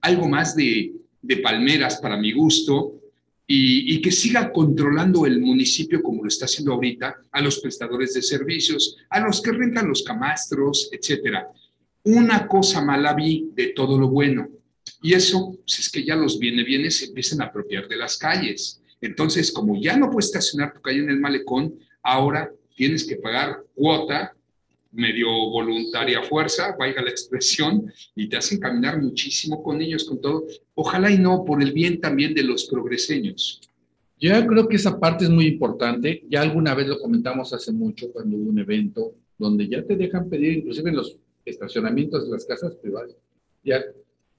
algo más de, de palmeras para mi gusto, y, que siga controlando el municipio como lo está haciendo ahorita a los prestadores de servicios, a los que rentan los camastros, etcétera. Una cosa mala vi de todo lo bueno. Y eso, si es que ya los viene bienes se empiezan a apropiar de las calles. Entonces, como ya no puedes estacionar tu calle en el malecón, ahora tienes que pagar cuota medio voluntaria fuerza, vaya la expresión, y te hacen caminar muchísimo con ellos, con todo. Ojalá y no por el bien también de los progreseños. Yo creo que esa parte es muy importante. Ya alguna vez lo comentamos hace mucho cuando hubo un evento donde ya te dejan pedir, inclusive en los estacionamientos de las casas privadas, ya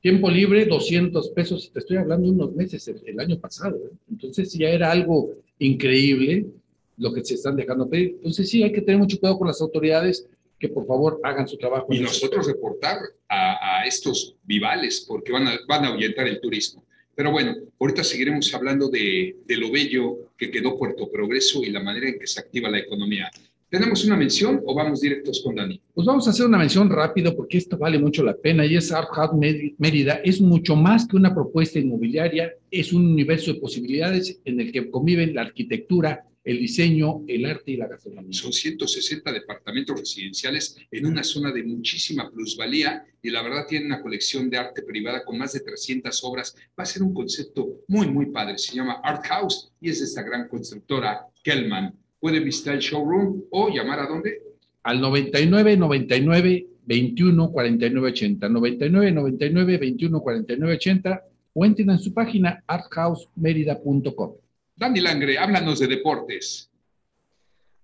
tiempo libre, 200 pesos, te estoy hablando unos meses, el, año pasado. ¿eh? Entonces ya era algo increíble lo que se están dejando pedir. Entonces sí, hay que tener mucho cuidado con las autoridades que por favor hagan su trabajo. Y nosotros reportar a, estos vivales porque van a, van a ahuyentar el turismo. Pero bueno, ahorita seguiremos hablando de, de, lo bello que quedó Puerto Progreso y la manera en que se activa la economía. ¿Tenemos una mención o vamos directos con Dani? Pues vamos a hacer una mención rápido porque esto vale mucho la pena y es Art House Mérida. Es mucho más que una propuesta inmobiliaria, es un universo de posibilidades en el que conviven la arquitectura, el diseño, el arte y la gastronomía. Son 160 departamentos residenciales en una zona de muchísima plusvalía y la verdad tiene una colección de arte privada con más de 300 obras. Va a ser un concepto muy, muy padre. Se llama Art House y es de esta gran constructora Kellman. Puede visitar el showroom o llamar a dónde? Al 99 99 21 49 80. 99 99 21 49 80 o entren en su página arthousemerida.com. Dani Langre, háblanos de deportes.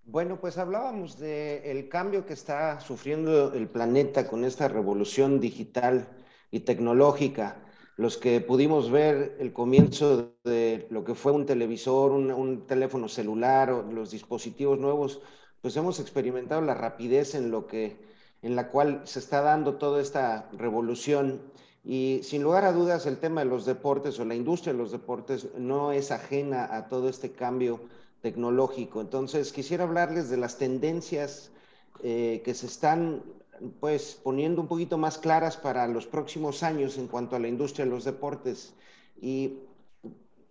Bueno, pues hablábamos del cambio que está sufriendo el planeta con esta revolución digital y tecnológica. Los que pudimos ver el comienzo de lo que fue un televisor, un, un teléfono celular o los dispositivos nuevos, pues hemos experimentado la rapidez en lo que en la cual se está dando toda esta revolución y sin lugar a dudas, el tema de los deportes o la industria de los deportes no es ajena a todo este cambio tecnológico. Entonces, quisiera hablarles de las tendencias eh, que se están pues poniendo un poquito más claras para los próximos años en cuanto a la industria de los deportes. Y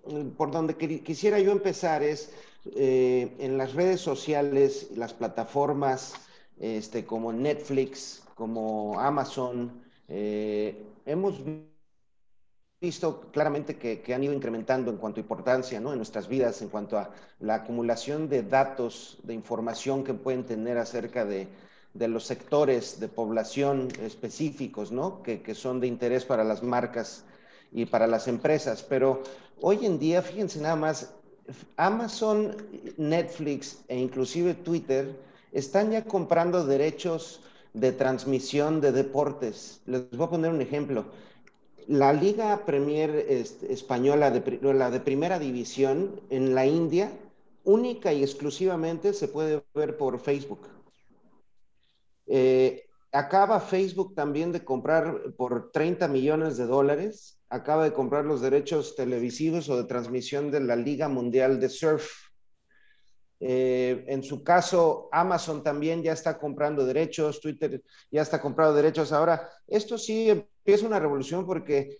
mm, por donde quisiera yo empezar es eh, en las redes sociales, las plataformas este, como Netflix, como Amazon, eh, hemos visto claramente que, han ido incrementando en cuanto a importancia ¿no? en nuestras vidas, en cuanto a la acumulación de datos, de información que pueden tener acerca de, de los sectores de población específicos, ¿no? Que, que, son de interés para las marcas y para las empresas. Pero hoy en día, fíjense nada más, Amazon, Netflix e inclusive Twitter están ya comprando derechos de transmisión de deportes. Les voy a poner un ejemplo. La Liga Premier Española, de, la de primera división en la India, única y exclusivamente se puede ver por Facebook. Eh, acaba Facebook también de comprar por 30 millones de dólares, acaba de comprar los derechos televisivos o de transmisión de la Liga Mundial de Surf. Eh, en su caso, Amazon también ya está comprando derechos, Twitter ya está comprando derechos. Ahora, esto sí empieza una revolución porque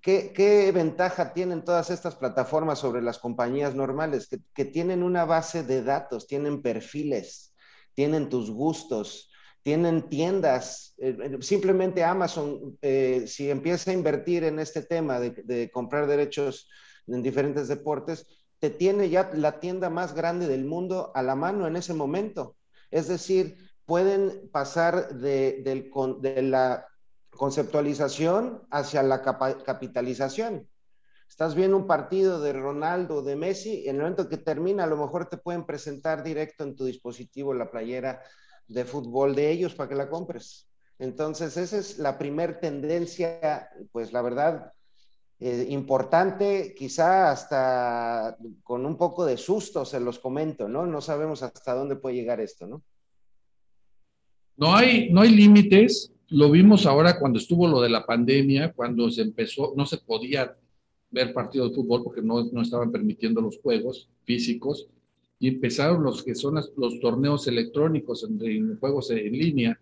¿qué, ventaja tienen todas estas plataformas sobre las compañías normales? Que, tienen una base de datos, tienen perfiles, tienen tus gustos, tienen tiendas, eh, eh, simplemente Amazon, eh, si empieza a invertir en este tema de, comprar derechos en diferentes deportes, te tiene ya la tienda más grande del mundo a la mano en ese momento. Es decir, pueden pasar de, la conceptualización hacia la capitalización. Estás viendo un partido de Ronaldo, de Messi, en el momento que termina, a lo mejor te pueden presentar directo en tu dispositivo la playera de fútbol de ellos para que la compres. Entonces, esa es la primer tendencia, pues la verdad, eh, importante, quizá hasta con un poco de susto se los comento, ¿no? No sabemos hasta dónde puede llegar esto, ¿no? No hay, no hay límites. Lo vimos ahora cuando estuvo lo de la pandemia, cuando se empezó, no se podía ver partidos de fútbol porque no, no estaban permitiendo los juegos físicos y empezaron los que son los torneos electrónicos en, juegos en línea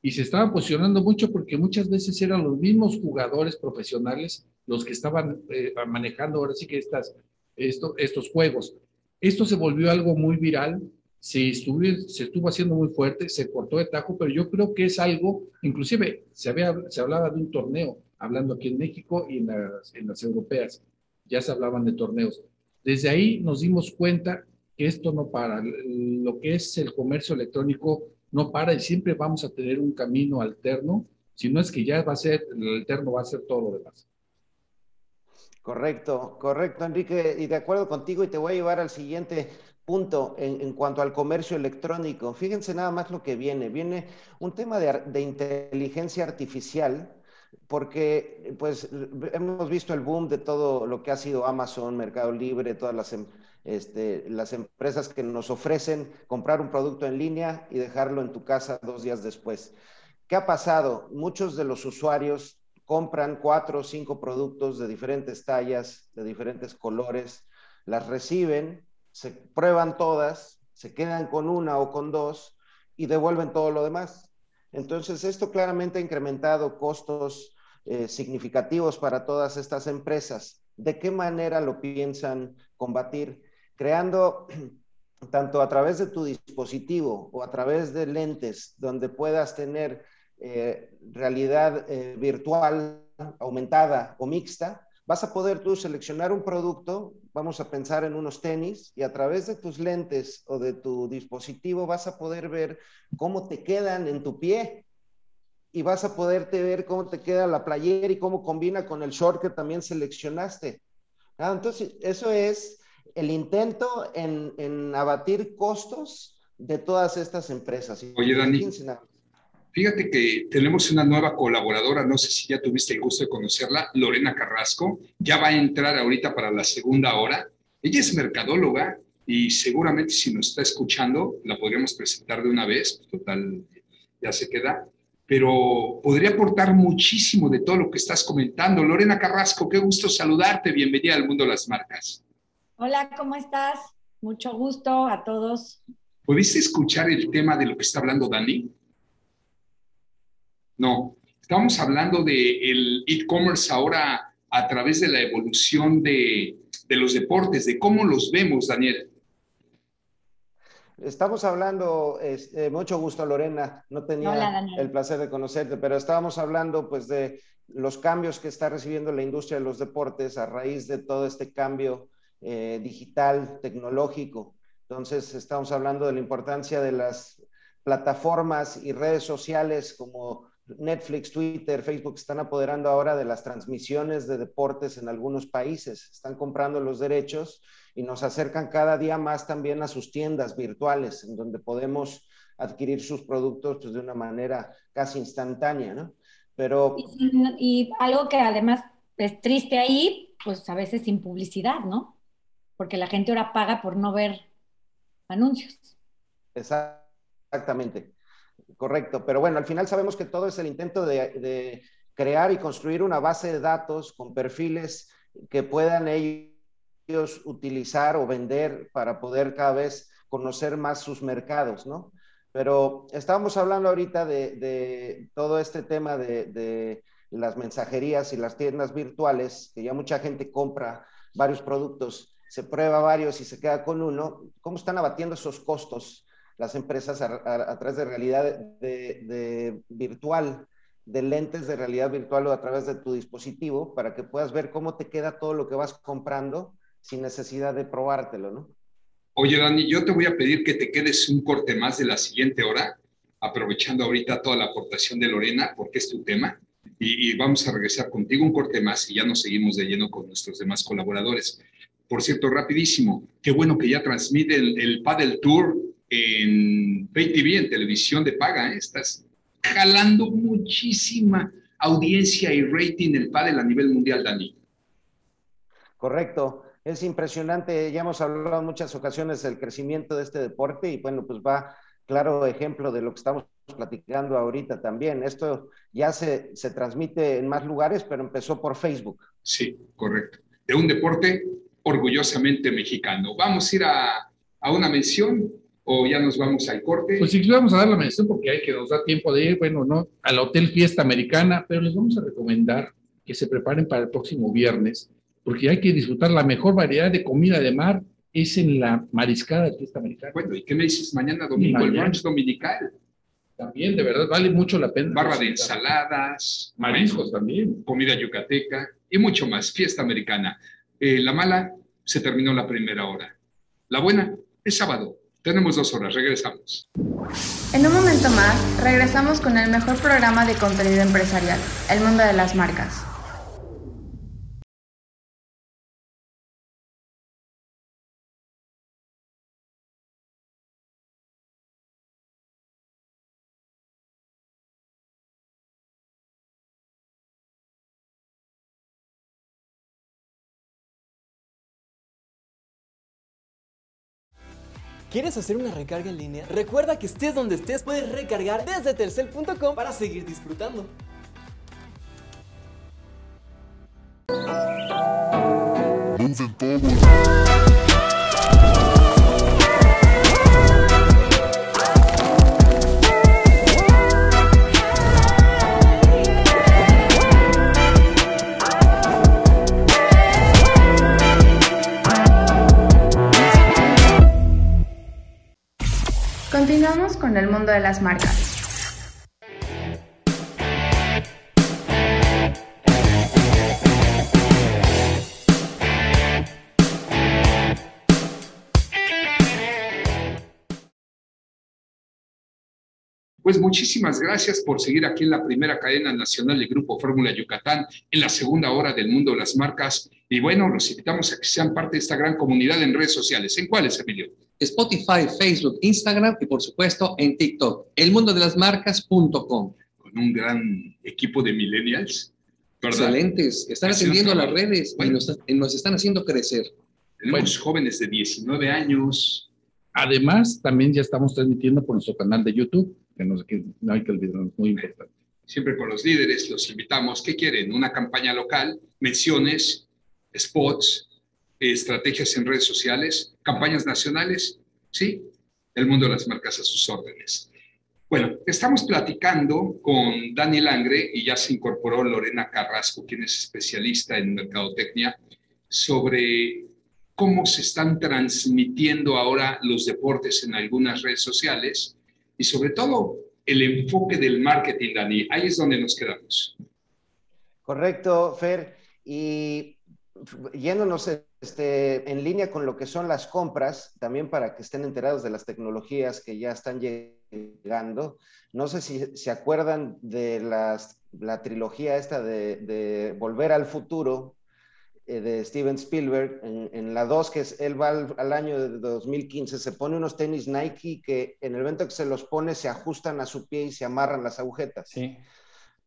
y se estaban posicionando mucho porque muchas veces eran los mismos jugadores profesionales los que estaban eh, manejando ahora sí que estas, esto, estos juegos. Esto se volvió algo muy viral, se estuvo, se estuvo haciendo muy fuerte, se cortó de tajo, pero yo creo que es algo, inclusive se, había, se hablaba de un torneo, hablando aquí en México y en las, en las europeas, ya se hablaban de torneos. Desde ahí nos dimos cuenta que esto no para. Lo que es el comercio electrónico no para y siempre vamos a tener un camino alterno, si no es que ya va a ser, el alterno va a ser todo lo demás. Correcto, correcto, Enrique, y de acuerdo contigo, y te voy a llevar al siguiente punto en, cuanto al comercio electrónico. Fíjense nada más lo que viene. Viene un tema de, de inteligencia artificial, porque pues hemos visto el boom de todo lo que ha sido Amazon, Mercado Libre, todas em, este, las empresas que nos ofrecen comprar un producto en línea y dejarlo en tu casa dos días después. ¿Qué ha pasado? Muchos de los usuarios compran cuatro o cinco productos de diferentes tallas, de diferentes colores, las reciben, se prueban todas, se quedan con una o con dos y devuelven todo lo demás. Entonces, esto claramente ha incrementado costos eh, significativos para todas estas empresas. ¿De qué manera lo piensan combatir? creando tanto a través de tu dispositivo o a través de lentes donde puedas tener eh, realidad eh, virtual aumentada o mixta, vas a poder tú seleccionar un producto, vamos a pensar en unos tenis, y a través de tus lentes o de tu dispositivo vas a poder ver cómo te quedan en tu pie y vas a poderte ver cómo te queda la playera y cómo combina con el short que también seleccionaste. Ah, entonces, eso es el intento en, abatir costos de todas estas empresas. Oye, Dani, fíjate que tenemos una nueva colaboradora, no sé si ya tuviste el gusto de conocerla, Lorena Carrasco, ya va a entrar ahorita para la segunda hora. Ella es mercadóloga y seguramente si nos está escuchando la podríamos presentar de una vez, total, ya se queda, pero podría aportar muchísimo de todo lo que estás comentando. Lorena Carrasco, qué gusto saludarte, bienvenida al mundo de las marcas. Hola, ¿cómo estás? Mucho gusto a todos. ¿Pudiste escuchar el tema de lo que está hablando Dani? No, estamos hablando de el e-commerce ahora a través de la evolución de, de los deportes, de cómo los vemos, Daniel. Estamos hablando, este, mucho gusto Lorena, no tenía el placer de conocerte, pero estábamos hablando pues de los cambios que está recibiendo la industria de los deportes a raíz de todo este cambio eh, digital, tecnológico. Entonces, estamos hablando de la importancia de las plataformas y redes sociales como Netflix, Twitter, Facebook están apoderando ahora de las transmisiones de deportes en algunos países, están comprando los derechos y nos acercan cada día más también a sus tiendas virtuales, en donde podemos adquirir sus productos pues, de una manera casi instantánea, ¿no? Pero... Y, algo que además es triste ahí, pues a veces sin publicidad, ¿no? Porque la gente ahora paga por no ver anuncios. Exactamente, correcto. Pero bueno, al final sabemos que todo es el intento de, de crear y construir una base de datos con perfiles que puedan ellos utilizar o vender para poder cada vez conocer más sus mercados, ¿no? Pero estábamos hablando ahorita de, todo este tema de, las mensajerías y las tiendas virtuales, que ya mucha gente compra varios productos, se prueba varios y se queda con uno. ¿Cómo están abatiendo esos costos las empresas a, través de realidad de, virtual, de lentes de realidad virtual o a través de tu dispositivo para que puedas ver cómo te queda todo lo que vas comprando sin necesidad de probártelo, ¿no? Oye, Dani, yo te voy a pedir que te quedes un corte más de la siguiente hora, aprovechando ahorita toda la aportación de Lorena, porque es tu tema, y, vamos a regresar contigo un corte más y ya nos seguimos de lleno con nuestros demás colaboradores. Por cierto, rapidísimo, qué bueno que ya transmite el, el Paddle Tour en Pay TV, en televisión de paga, ¿eh? estás jalando muchísima audiencia y rating el paddle a nivel mundial, Dani. Correcto es impresionante, ya hemos hablado en muchas ocasiones del crecimiento de este deporte y bueno, pues va claro ejemplo de lo que estamos platicando ahorita también. Esto ya se, se transmite en más lugares, pero empezó por Facebook. Sí, correcto. De un deporte orgullosamente mexicano. Vamos a ir a, a una mención o ya nos vamos al corte. Pues sí, vamos a dar la mención porque hay que nos da tiempo de ir, bueno, no, al Hotel Fiesta Americana, pero les vamos a recomendar que se preparen para el próximo viernes porque hay que disfrutar la mejor variedad de comida de mar, es en la mariscada de fiesta americana. Bueno, ¿y qué me dices mañana domingo, el brunch dominical? También, de verdad, vale mucho la pena. Barra de ensaladas. Mariscos también. Comida yucateca y mucho más. Fiesta americana. Eh, la mala se terminó la primera hora. La buena es sábado. Tenemos dos horas. Regresamos. En un momento más, regresamos con el mejor programa de contenido empresarial, El Mundo de las Marcas. ¿Quieres hacer una recarga en línea? Recuerda que estés donde estés, puedes recargar desde tercel.com para seguir disfrutando. Continuamos con el mundo de las marcas. Pues muchísimas gracias por seguir aquí en la primera cadena nacional del Grupo Fórmula Yucatán, en la segunda hora del mundo de las marcas. Y bueno, los invitamos a que sean parte de esta gran comunidad en redes sociales. ¿En cuáles, Emilio? Spotify, Facebook, Instagram y por supuesto en TikTok, elmundodelasmarcas.com. Con un gran equipo de millennials. Excelentes, están atendiendo las redes y nos, están haciendo crecer. Tenemos jóvenes de 19 años. Además, también ya estamos transmitiendo por nuestro canal de YouTube que no, que no hay que olvidar, muy importante. Siempre con los líderes los invitamos. ¿Qué quieren? Una campaña local, menciones, spots, estrategias en redes sociales, campañas nacionales, ¿sí? El mundo de las marcas a sus órdenes. Bueno, estamos platicando con Daniel Angre y ya se incorporó Lorena Carrasco, quien es especialista en mercadotecnia, sobre cómo se están transmitiendo ahora los deportes en algunas redes sociales y sobre todo el enfoque del marketing, Dani. Ahí es donde nos quedamos. Correcto, Fer. Y yéndonos este, en línea con lo que son las compras, también para que estén enterados de las tecnologías que ya están llegando. No sé si se acuerdan de la trilogía esta de, Volver al Futuro eh, de Steven Spielberg. En, la 2, que es él va al, año de 2015, se pone unos tenis Nike que en el evento que se los pone se ajustan a su pie y se amarran las agujetas. Sí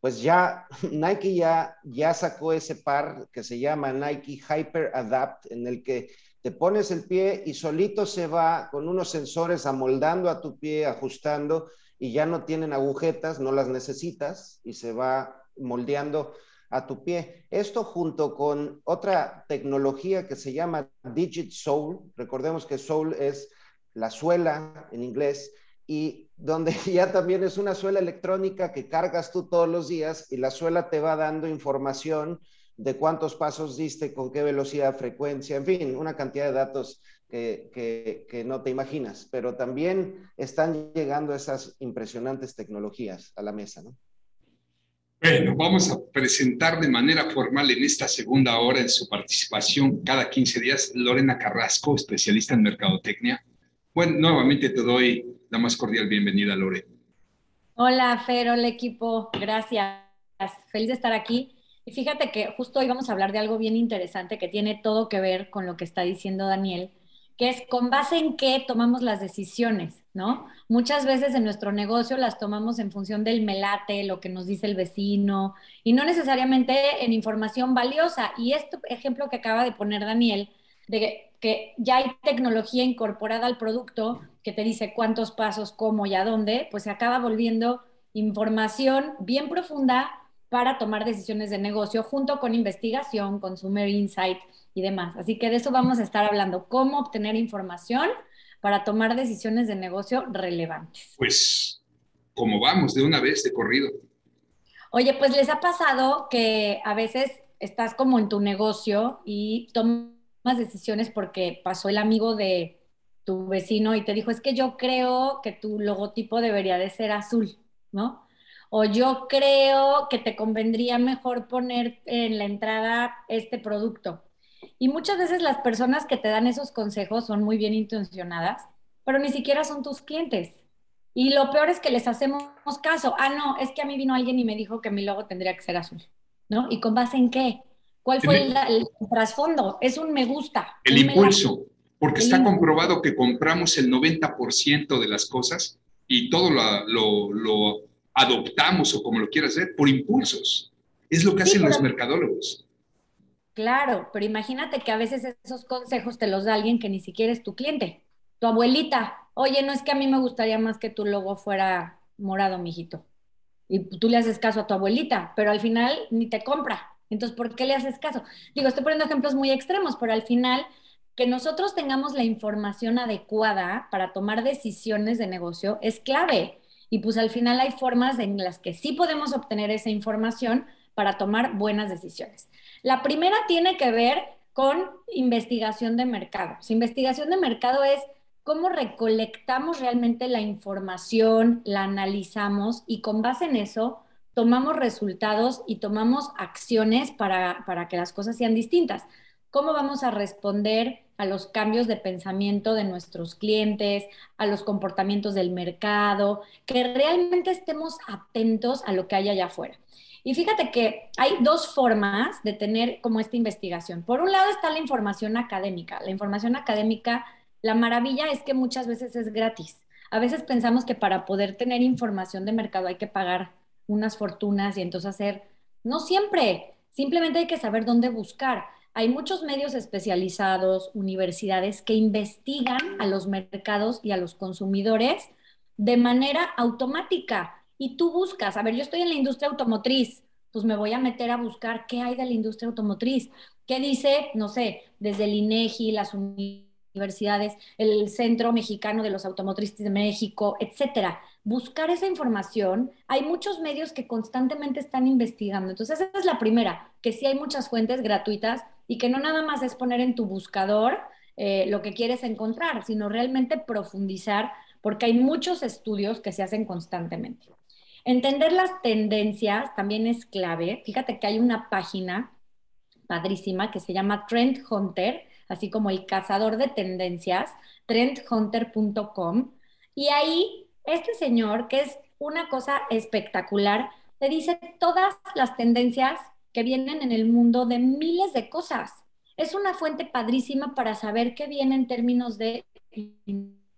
pues ya Nike ya, ya sacó ese par que se llama Nike Hyper Adapt, en el que te pones el pie y solito se va con unos sensores amoldando a tu pie, ajustando, y ya no tienen agujetas, no las necesitas, y se va moldeando a tu pie. Esto junto con otra tecnología que se llama Digit Soul, recordemos que Soul es la suela en inglés, y donde ya también es una suela electrónica que cargas tú todos los días y la suela te va dando información de cuántos pasos diste, con qué velocidad, frecuencia, en fin, una cantidad de datos que, que, no te imaginas, pero también están llegando esas impresionantes tecnologías a la mesa, ¿no? Bueno, vamos a presentar de manera formal en esta segunda hora en su participación cada 15 días Lorena Carrasco, especialista en mercadotecnia. Bueno, nuevamente te doy la más cordial bienvenida, Lore. Hola, Fer, hola equipo, gracias. Feliz de estar aquí. Y fíjate que justo hoy vamos a hablar de algo bien interesante que tiene todo que ver con lo que está diciendo Daniel, que es con base en qué tomamos las decisiones, ¿no? Muchas veces en nuestro negocio las tomamos en función del melate, lo que nos dice el vecino, y no necesariamente en información valiosa. Y este ejemplo que acaba de poner Daniel, de que ya hay tecnología incorporada al producto que te dice cuántos pasos, cómo y a dónde, pues se acaba volviendo información bien profunda para tomar decisiones de negocio junto con investigación, consumer insight y demás. Así que de eso vamos a estar hablando, cómo obtener información para tomar decisiones de negocio relevantes. Pues, como vamos de una vez de corrido. Oye, pues les ha pasado que a veces estás como en tu negocio y tomas decisiones porque pasó el amigo de tu vecino y te dijo, es que yo creo que tu logotipo debería de ser azul, ¿no? O yo creo que te convendría mejor poner en la entrada este producto. Y muchas veces las personas que te dan esos consejos son muy bien intencionadas, pero ni siquiera son tus clientes. Y lo peor es que les hacemos caso. Ah, no, es que a mí vino alguien y me dijo que mi logo tendría que ser azul, ¿no? ¿Y con base en qué? ¿Cuál fue el, trasfondo? Es un me gusta. El impulso, porque está comprobado que compramos el 90% de las cosas y todo lo, adoptamos o como lo quieras ver por impulsos. Es lo que hacen los mercadólogos. Claro, pero imagínate que a veces esos consejos te los da alguien que ni siquiera es tu cliente, tu abuelita. Oye, no es que a mí me gustaría más que tu logo fuera morado, mijito. Y tú le haces caso a tu abuelita, pero al final ni te compra. Entonces, ¿por qué le haces caso? Digo, estoy poniendo ejemplos muy extremos, pero al final, que nosotros tengamos la información adecuada para tomar decisiones de negocio es clave. Y pues al final hay formas en las que sí podemos obtener esa información para tomar buenas decisiones. La primera tiene que ver con investigación de mercado. investigación de mercado es cómo recolectamos realmente la información, la analizamos y con base en eso tomamos resultados y tomamos acciones para, para que las cosas sean distintas. ¿Cómo vamos a responder a los cambios de pensamiento de nuestros clientes, a los comportamientos del mercado, que realmente estemos atentos a lo que hay allá afuera? Y fíjate que hay dos formas de tener como esta investigación. Por un lado está la información académica. La información académica, la maravilla es que muchas veces es gratis. A veces pensamos que para poder tener información de mercado hay que pagar unas fortunas y entonces hacer, no siempre, simplemente hay que saber dónde buscar. Hay muchos medios especializados, universidades que investigan a los mercados y a los consumidores de manera automática. Y tú buscas, a ver, yo estoy en la industria automotriz, pues me voy a meter a buscar qué hay de la industria automotriz, qué dice, no sé, desde el INEGI, las universidades, el Centro Mexicano de los Automotrices de México, etcétera. Buscar esa información, hay muchos medios que constantemente están investigando. Entonces, esa es la primera, que sí hay muchas fuentes gratuitas y que no nada más es poner en tu buscador eh, lo que quieres encontrar, sino realmente profundizar, porque hay muchos estudios que se hacen constantemente. Entender las tendencias también es clave. Fíjate que hay una página padrísima que se llama Trend Hunter, así como el cazador de tendencias, trendhunter.com. Y ahí este señor, que es una cosa espectacular, te dice todas las tendencias que vienen en el mundo de miles de cosas. Es una fuente padrísima para saber qué viene en términos de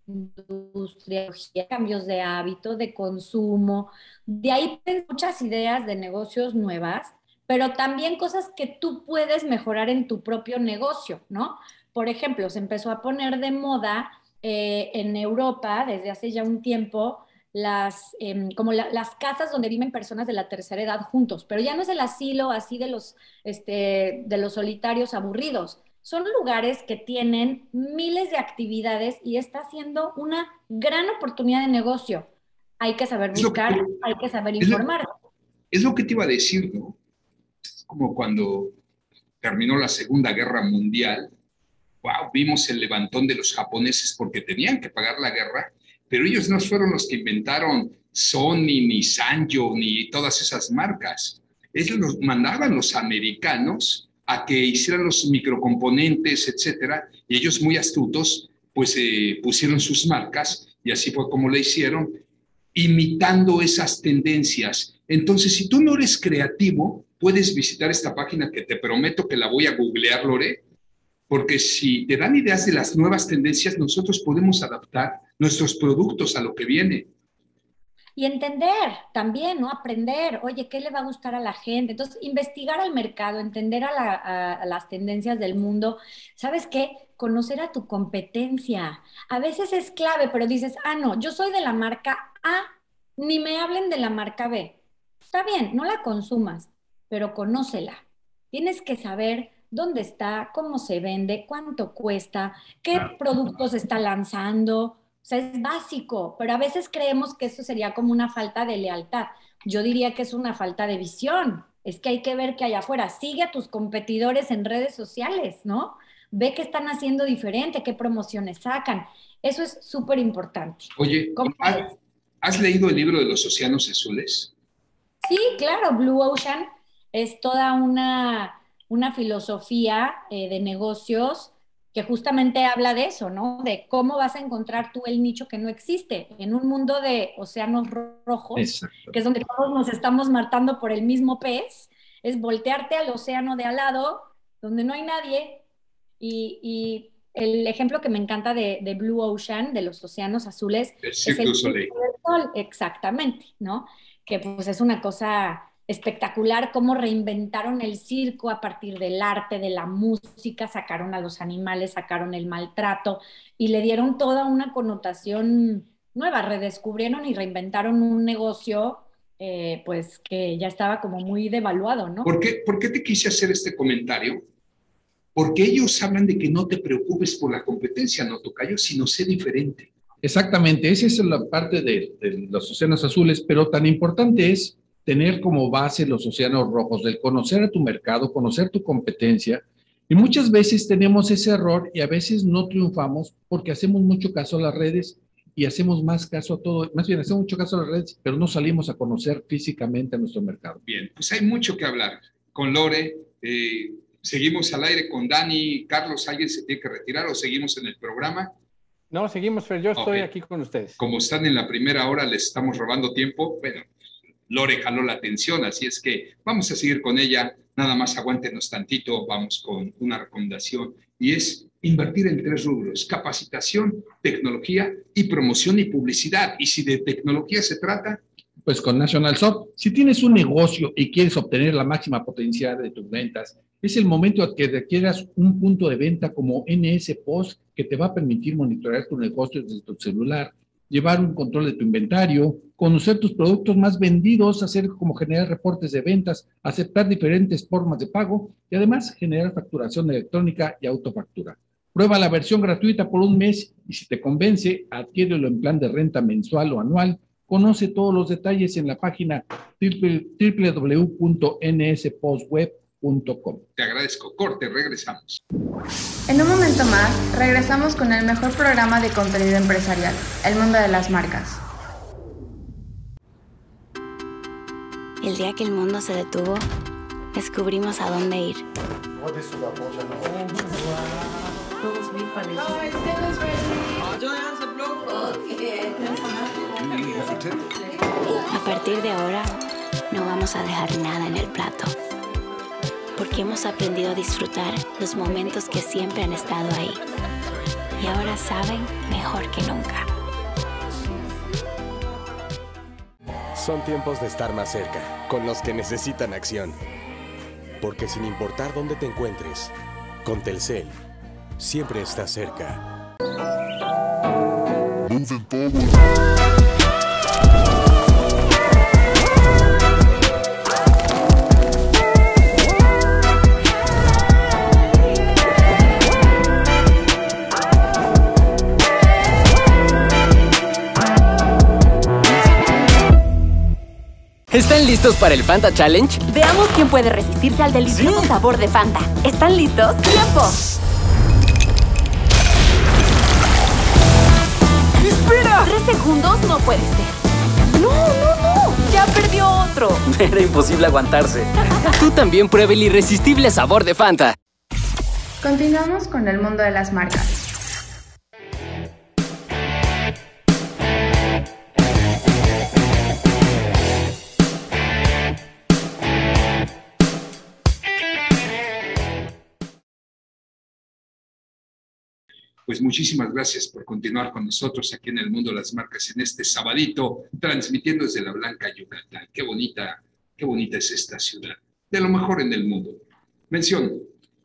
industria, cambios de hábito, de consumo. De ahí muchas ideas de negocios nuevas, pero también cosas que tú puedes mejorar en tu propio negocio, ¿no? Por ejemplo, se empezó a poner de moda eh, en Europa desde hace ya un tiempo las, em, como las casas donde viven personas de la tercera edad juntos, pero ya no es el asilo así de los, este, de los solitarios aburridos, son lugares que tienen miles de actividades y está siendo una gran oportunidad de negocio. Hay que saber buscar, hay que saber informar. Es lo, que te iba a decir, ¿no? Es como cuando terminó la Segunda Guerra Mundial, wow, vimos el levantón de los japoneses porque tenían que pagar la guerra, pero ellos no fueron los que inventaron Sony, ni Sanyo, ni todas esas marcas. Ellos los mandaban los americanos a que hicieran los microcomponentes, etcétera, y ellos muy astutos, pues eh, pusieron sus marcas y así fue como lo hicieron, imitando esas tendencias. Entonces, si tú no eres creativo, puedes visitar esta página que te prometo que la voy a googlear, Lore, porque si te dan ideas de las nuevas tendencias, nosotros podemos adaptar nuestros productos a lo que viene y entender también, ¿no? Aprender, oye, ¿qué le va a gustar a la gente? Entonces, investigar al mercado, entender a, las tendencias del mundo. ¿Sabes qué? Conocer a tu competencia. A veces es clave, pero dices, ah, no, yo soy de la marca A, ni me hablen de la marca B. Está bien, no la consumas, pero conócela. Tienes que saber dónde está, cómo se vende, cuánto cuesta, qué productos está lanzando, o sea, es básico, pero a veces creemos que eso sería como una falta de lealtad. Yo diría que es una falta de visión. Es que hay que ver que allá afuera. Sigue a tus competidores en redes sociales, ¿no? Ve qué están haciendo diferente, qué promociones sacan. Eso es súper importante. Oye, ¿has leído el libro de los océanos azules? Sí, claro, Blue Ocean es toda una, una filosofía eh, de negocios que justamente habla de eso, ¿no? De cómo vas a encontrar tú el nicho que no existe en un mundo de océanos rojos, que es donde todos nos estamos matando por el mismo pez, es voltearte al océano de al lado, donde no hay nadie, y, el ejemplo que me encanta de, Blue Ocean, de los océanos azules, es el Sol. exactamente, ¿no? Que pues es una cosa espectacular cómo reinventaron el circo a partir del arte, de la música, sacaron a los animales, sacaron el maltrato y le dieron toda una connotación nueva, redescubrieron y reinventaron un negocio eh, pues que ya estaba como muy devaluado, ¿no? ¿Por qué, ¿Por qué te quise hacer este comentario? Porque ellos hablan de que no te preocupes por la competencia, no tocayo, sino sé diferente. Exactamente, esa es la parte de, de los océanos azules, pero tan importante es tener como base los océanos rojos, del conocer a tu mercado, conocer tu competencia. Y muchas veces tenemos ese error y a veces no triunfamos porque hacemos mucho caso a las redes y hacemos más caso a todo, más bien hacemos mucho caso a las redes, pero no salimos a conocer físicamente a nuestro mercado. Bien, pues hay mucho que hablar con Lore. Eh, seguimos al aire con Dani. Carlos, ¿alguien se tiene que retirar o seguimos en el programa? No, seguimos, Fer. Yo estoy aquí con ustedes. Como están en la primera hora, les estamos robando tiempo. Bueno, Lore jaló la atención, así es que vamos a seguir con ella. Nada más aguántenos tantito, vamos con una recomendación y es invertir en tres rubros, capacitación, tecnología y promoción y publicidad. Y si de tecnología se trata, pues con National Soft, si tienes un negocio y quieres obtener la máxima potencial de tus ventas, es el momento que requieras un punto de venta como NS Post que te va a permitir monitorear tu negocio desde tu celular llevar un control de tu inventario, conocer tus productos más vendidos, hacer como generar reportes de ventas, aceptar diferentes formas de pago y además generar facturación electrónica y autofactura. Prueba la versión gratuita por un mes y si te convence, adquiérelo en plan de renta mensual o anual. Conoce todos los detalles en la página www.nspostweb.com. Te agradezco. Corte, regresamos. En un momento más, regresamos con el mejor programa de contenido empresarial, El Mundo de las Marcas. El día que el mundo se detuvo, descubrimos a dónde ir. A partir de ahora, no vamos a dejar nada en el plato. Porque hemos aprendido a disfrutar los momentos que siempre han estado ahí. Y ahora saben mejor que nunca. Son tiempos de estar más cerca, con los que necesitan acción. Porque sin importar dónde te encuentres, con Telcel, siempre estás cerca. ¿Están listos para el Fanta Challenge? Veamos quién puede resistirse al delicioso sabor de Fanta. ¿Están listos? ¡Tiempo! ¡Espera! Tres segundos no puede ser. ¡No, no, no! ¡Ya perdió otro! Era imposible aguantarse. Tú también prueba el irresistible sabor de Fanta. Continuamos con el mundo de las marcas. Pues muchísimas gracias por continuar con nosotros aquí en el mundo de las marcas en este sabadito, transmitiendo desde la Blanca Yucatán. Qué bonita, qué bonita es esta ciudad. De lo mejor en el mundo. Mención.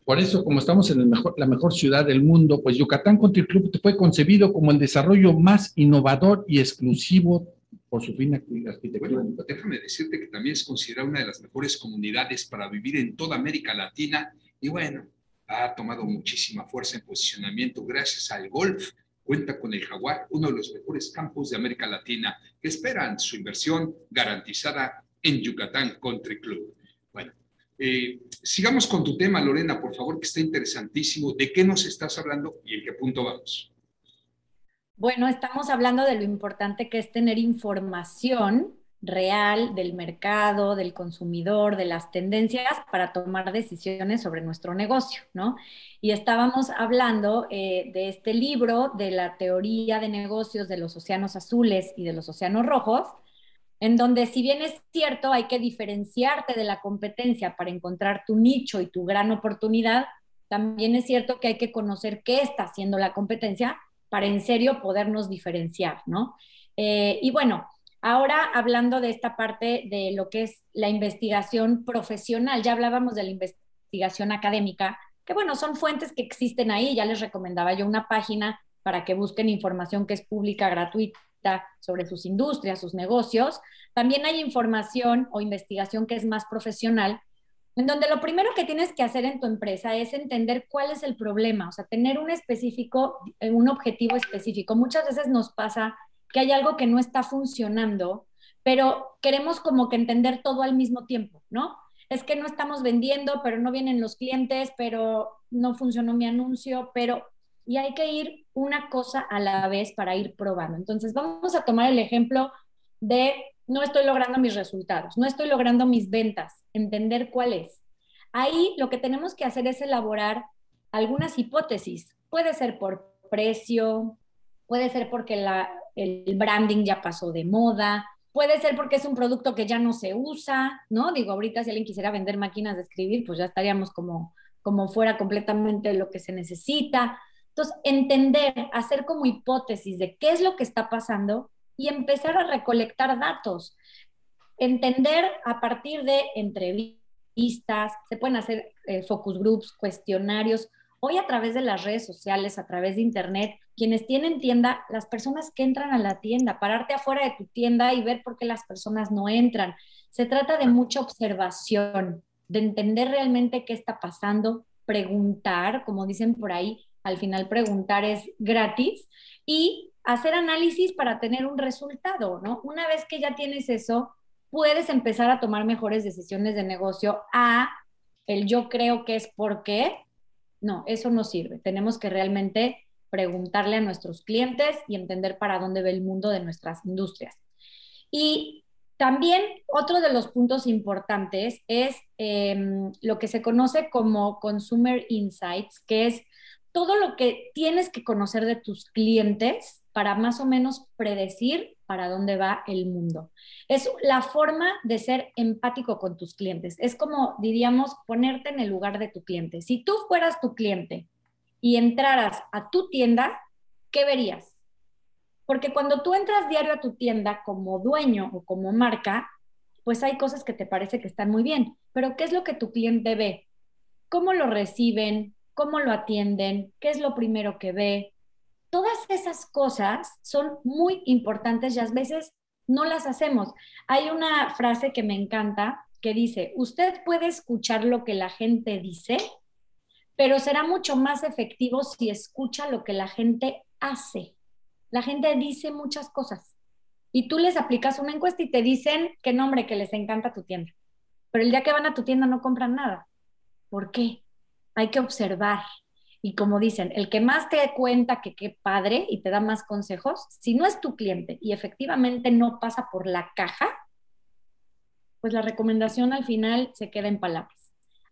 Por eso, como estamos en el mejor, la mejor ciudad del mundo, pues Yucatán Country Club fue concebido como el desarrollo más innovador y exclusivo por su fina arquitectura. Bueno, déjame decirte que también es considerada una de las mejores comunidades para vivir en toda América Latina y bueno, ha tomado muchísima fuerza en posicionamiento gracias al golf. Cuenta con el Jaguar, uno de los mejores campos de América Latina, que esperan su inversión garantizada en Yucatán Country Club. Bueno, eh, sigamos con tu tema, Lorena, por favor, que está interesantísimo. ¿De qué nos estás hablando y en qué punto vamos? Bueno, estamos hablando de lo importante que es tener información real del mercado, del consumidor, de las tendencias para tomar decisiones sobre nuestro negocio, ¿no? Y estábamos hablando eh, de este libro, de la teoría de negocios de los océanos azules y de los océanos rojos, en donde si bien es cierto, hay que diferenciarte de la competencia para encontrar tu nicho y tu gran oportunidad, también es cierto que hay que conocer qué está haciendo la competencia para en serio podernos diferenciar, ¿no? Eh, y bueno, Ahora, hablando de esta parte de lo que es la investigación profesional, ya hablábamos de la investigación académica, que bueno, son fuentes que existen ahí, ya les recomendaba yo una página para que busquen información que es pública, gratuita sobre sus industrias, sus negocios. También hay información o investigación que es más profesional, en donde lo primero que tienes que hacer en tu empresa es entender cuál es el problema, o sea, tener un específico, un objetivo específico. Muchas veces nos pasa que hay algo que no está funcionando, pero queremos como que entender todo al mismo tiempo, ¿no? Es que no estamos vendiendo, pero no vienen los clientes, pero no funcionó mi anuncio, pero... Y hay que ir una cosa a la vez para ir probando. Entonces, vamos a tomar el ejemplo de no estoy logrando mis resultados, no estoy logrando mis ventas, entender cuál es. Ahí lo que tenemos que hacer es elaborar algunas hipótesis. Puede ser por precio, puede ser porque la, el branding ya pasó de moda, puede ser porque es un producto que ya no se usa, ¿no? Digo, ahorita si alguien quisiera vender máquinas de escribir, pues ya estaríamos como, como fuera completamente lo que se necesita. Entonces, entender, hacer como hipótesis de qué es lo que está pasando y empezar a recolectar datos. Entender a partir de entrevistas, se pueden hacer eh, focus groups, cuestionarios, Hoy a través de las redes sociales, a través de internet, quienes tienen tienda, las personas que entran a la tienda, pararte afuera de tu tienda y ver por qué las personas no entran. Se trata de mucha observación, de entender realmente qué está pasando, preguntar, como dicen por ahí, al final preguntar es gratis y hacer análisis para tener un resultado, ¿no? Una vez que ya tienes eso, puedes empezar a tomar mejores decisiones de negocio a el yo creo que es por qué. No, eso no sirve. Tenemos que realmente preguntarle a nuestros clientes y entender para dónde ve el mundo de nuestras industrias. Y también otro de los puntos importantes es em, lo que se conoce como Consumer Insights, que es todo lo que tienes que conocer de tus clientes para más o menos predecir para dónde va el mundo. Es la forma de ser empático con tus clientes. Es como, diríamos, ponerte en el lugar de tu cliente. Si tú fueras tu cliente y entraras a tu tienda, ¿qué verías? Porque cuando tú entras diario a tu tienda como dueño o como marca, pues hay cosas que te parece que están muy bien, pero ¿qué es lo que tu cliente ve? ¿Cómo lo reciben? cómo lo atienden, qué es lo primero que ve. Todas esas cosas son muy importantes y a veces no las hacemos. Hay una frase que me encanta que dice, usted puede escuchar lo que la gente dice, pero será mucho más efectivo si escucha lo que la gente hace. La gente dice muchas cosas y tú les aplicas una encuesta y te dicen que nombre, que les encanta tu tienda. Pero el día que van a tu tienda no compran nada. ¿Por qué? hay que observar. Y como dicen, el que más te cuenta que qué padre y te da más consejos, si no es tu cliente y efectivamente no pasa por la caja, pues la recomendación al final se queda en palabras.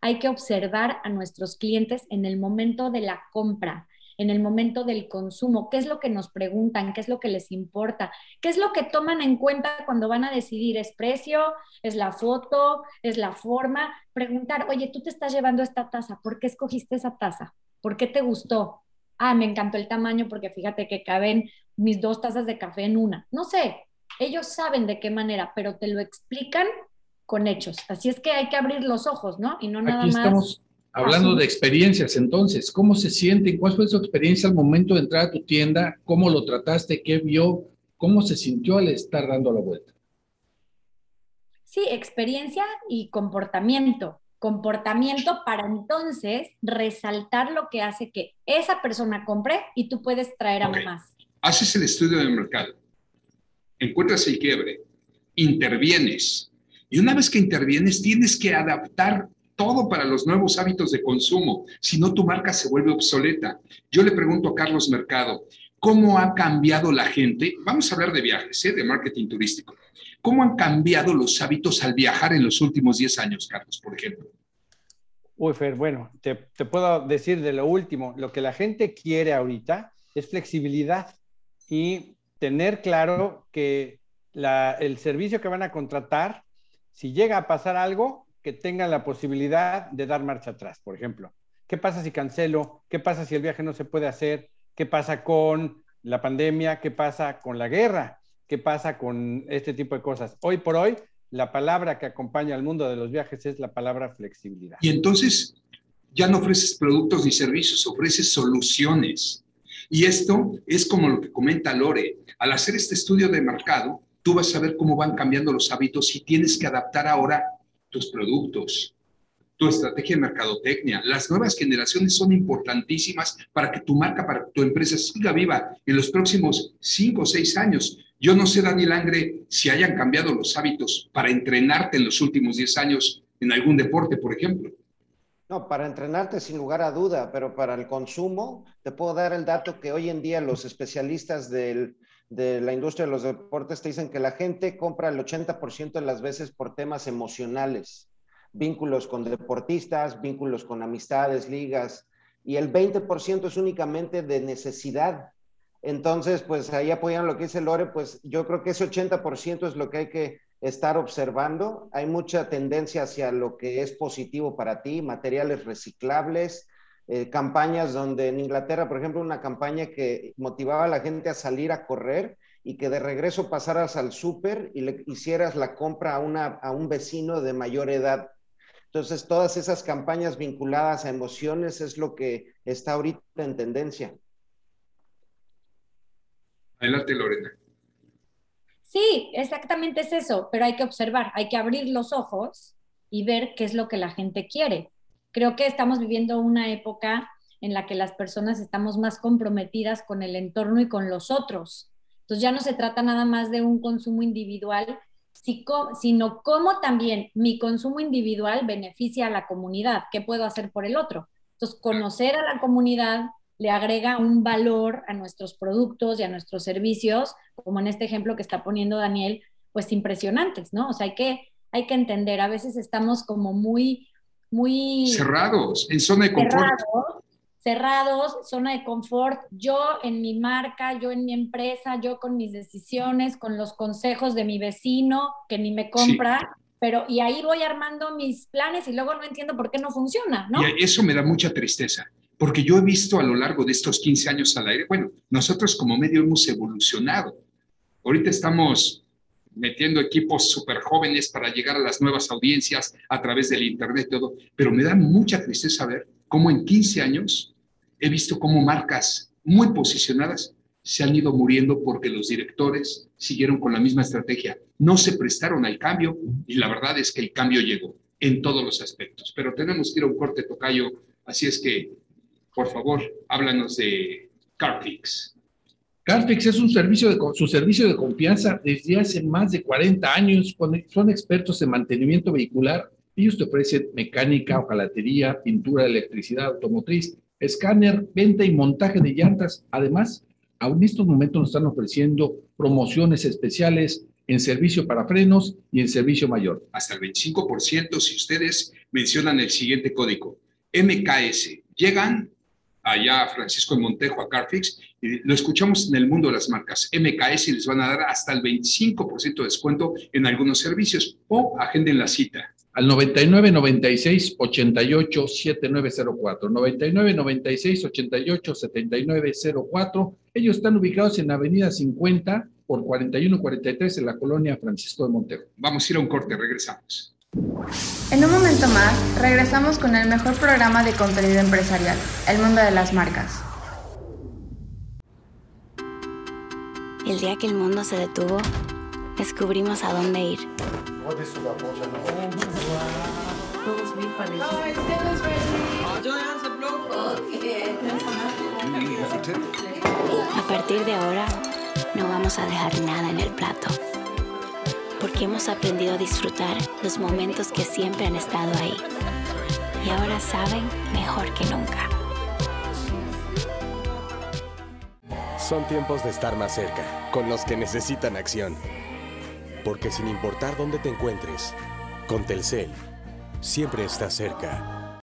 Hay que observar a nuestros clientes en el momento de la compra, en el momento del consumo, qué es lo que nos preguntan, qué es lo que les importa, qué es lo que toman en cuenta cuando van a decidir, es precio, es la foto, es la forma, preguntar, oye, tú te estás llevando esta taza, ¿por qué escogiste esa taza? ¿Por qué te gustó? Ah, me encantó el tamaño porque fíjate que caben mis dos tazas de café en una. No sé, ellos saben de qué manera, pero te lo explican con hechos. Así es que hay que abrir los ojos, ¿no? Y no nada más Hablando de experiencias, entonces, ¿cómo se siente? ¿Cuál fue su experiencia al momento de entrar a tu tienda? ¿Cómo lo trataste? ¿Qué vio? ¿Cómo se sintió al estar dando la vuelta? Sí, experiencia y comportamiento. Comportamiento para entonces resaltar lo que hace que esa persona compre y tú puedes traer a más. Haces el estudio del mercado, encuentras el quiebre, intervienes. Y una vez que intervienes, tienes que adaptar todo para los nuevos hábitos de consumo, si no tu marca se vuelve obsoleta. Yo le pregunto a Carlos Mercado, ¿cómo ha cambiado la gente? Vamos a hablar de viajes, ¿eh? de marketing turístico. ¿Cómo han cambiado los hábitos al viajar en los últimos 10 años, Carlos, por ejemplo? Uy, Fer, bueno, te, puedo decir de lo último, lo que la gente quiere ahorita es flexibilidad y tener claro que el servicio que van a contratar, si llega a pasar algo, que tengan la posibilidad de dar marcha atrás, por ejemplo. ¿Qué pasa si cancelo? ¿Qué pasa si el viaje no se puede hacer? ¿Qué pasa con la pandemia? ¿Qué pasa con la guerra? ¿Qué pasa con este tipo de cosas? Hoy por hoy, la palabra que acompaña al mundo de los viajes es la palabra flexibilidad. Y entonces ya no ofreces productos ni servicios, ofreces soluciones. Y esto es como lo que comenta Lore. Al hacer este estudio de mercado, tú vas a ver cómo van cambiando los hábitos y tienes que adaptar ahora tus productos, tu estrategia de mercadotecnia. Las nuevas generaciones son importantísimas para que tu marca, para que tu empresa siga viva en los próximos cinco o seis años. Yo no sé, Daniel Angre, si hayan cambiado los hábitos para entrenarte en los últimos diez años en algún deporte, por ejemplo. No, para entrenarte sin lugar a duda, pero para el consumo, te puedo dar el dato que hoy en día los especialistas del, de la industria de los deportes te dicen que la gente compra el 80% de las veces por temas emocionales, vínculos con deportistas, vínculos con amistades, ligas, y el 20% es únicamente de necesidad. Entonces, pues ahí apoyan lo que dice Lore, pues yo creo que ese 80% es lo que hay que estar observando. Hay mucha tendencia hacia lo que es positivo para ti, materiales reciclables, eh, campañas donde en Inglaterra, por ejemplo, una campaña que motivaba a la gente a salir a correr y que de regreso pasaras al súper y le hicieras la compra a, una, a un vecino de mayor edad. Entonces, todas esas campañas vinculadas a emociones es lo que está ahorita en tendencia. Adelante, Lorena. Sí, exactamente es eso, pero hay que observar, hay que abrir los ojos y ver qué es lo que la gente quiere. Creo que estamos viviendo una época en la que las personas estamos más comprometidas con el entorno y con los otros. Entonces ya no se trata nada más de un consumo individual, sino cómo también mi consumo individual beneficia a la comunidad, qué puedo hacer por el otro. Entonces, conocer a la comunidad le agrega un valor a nuestros productos y a nuestros servicios, como en este ejemplo que está poniendo Daniel, pues impresionantes, ¿no? O sea, hay que, hay que entender, a veces estamos como muy, muy... Cerrados, en zona de confort cerrados, zona de confort, yo en mi marca, yo en mi empresa, yo con mis decisiones, con los consejos de mi vecino que ni me compra, pero y ahí voy armando mis planes y luego no entiendo por qué no funciona, ¿no? Y eso me da mucha tristeza, porque yo he visto a lo largo de estos 15 años al aire, bueno, nosotros como medio hemos evolucionado. Ahorita estamos metiendo equipos súper jóvenes para llegar a las nuevas audiencias a través del Internet, todo, pero me da mucha tristeza ver cómo en 15 años he visto cómo marcas muy posicionadas se han ido muriendo porque los directores siguieron con la misma estrategia. No se prestaron al cambio y la verdad es que el cambio llegó en todos los aspectos. Pero tenemos que ir a un corte tocayo, así es que, por favor, háblanos de Carfix. Carfix es un servicio de, su servicio de confianza desde hace más de 40 años. Son expertos en mantenimiento vehicular ellos te ofrecen mecánica, hojalatería, pintura, electricidad automotriz, escáner, venta y montaje de llantas. Además, en estos momentos nos están ofreciendo promociones especiales en servicio para frenos y en servicio mayor. Hasta el 25% si ustedes mencionan el siguiente código, MKS. Llegan allá a Francisco de Montejo, a Carfix, lo escuchamos en el mundo de las marcas. MKS y les van a dar hasta el 25% de descuento en algunos servicios o agenden la cita al 99 96 88 7904. 99 96 88 7904. Ellos están ubicados en Avenida 50 por 4143 en la colonia Francisco de Montero. Vamos a ir a un corte, regresamos. En un momento más, regresamos con el mejor programa de contenido empresarial, El Mundo de las Marcas. El día que el mundo se detuvo, descubrimos a dónde ir. A partir de ahora, no vamos a dejar nada en el plato. Porque hemos aprendido a disfrutar los momentos que siempre han estado ahí. Y ahora saben mejor que nunca. Son tiempos de estar más cerca, con los que necesitan acción. Porque sin importar dónde te encuentres, con Telcel, siempre estás cerca.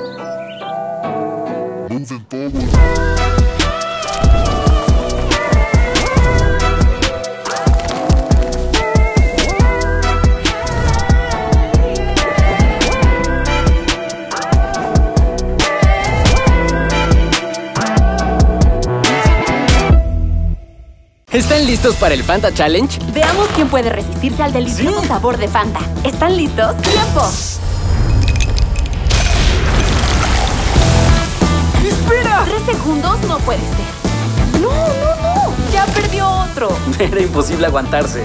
¿Están listos para el Fanta Challenge? Veamos quién puede resistirse al delicioso sabor de Fanta. ¿Están listos? ¡Tiempo! ¡Espera! Tres segundos no puede ser. ¡No, no, no! ¡Ya perdió otro! Era imposible aguantarse.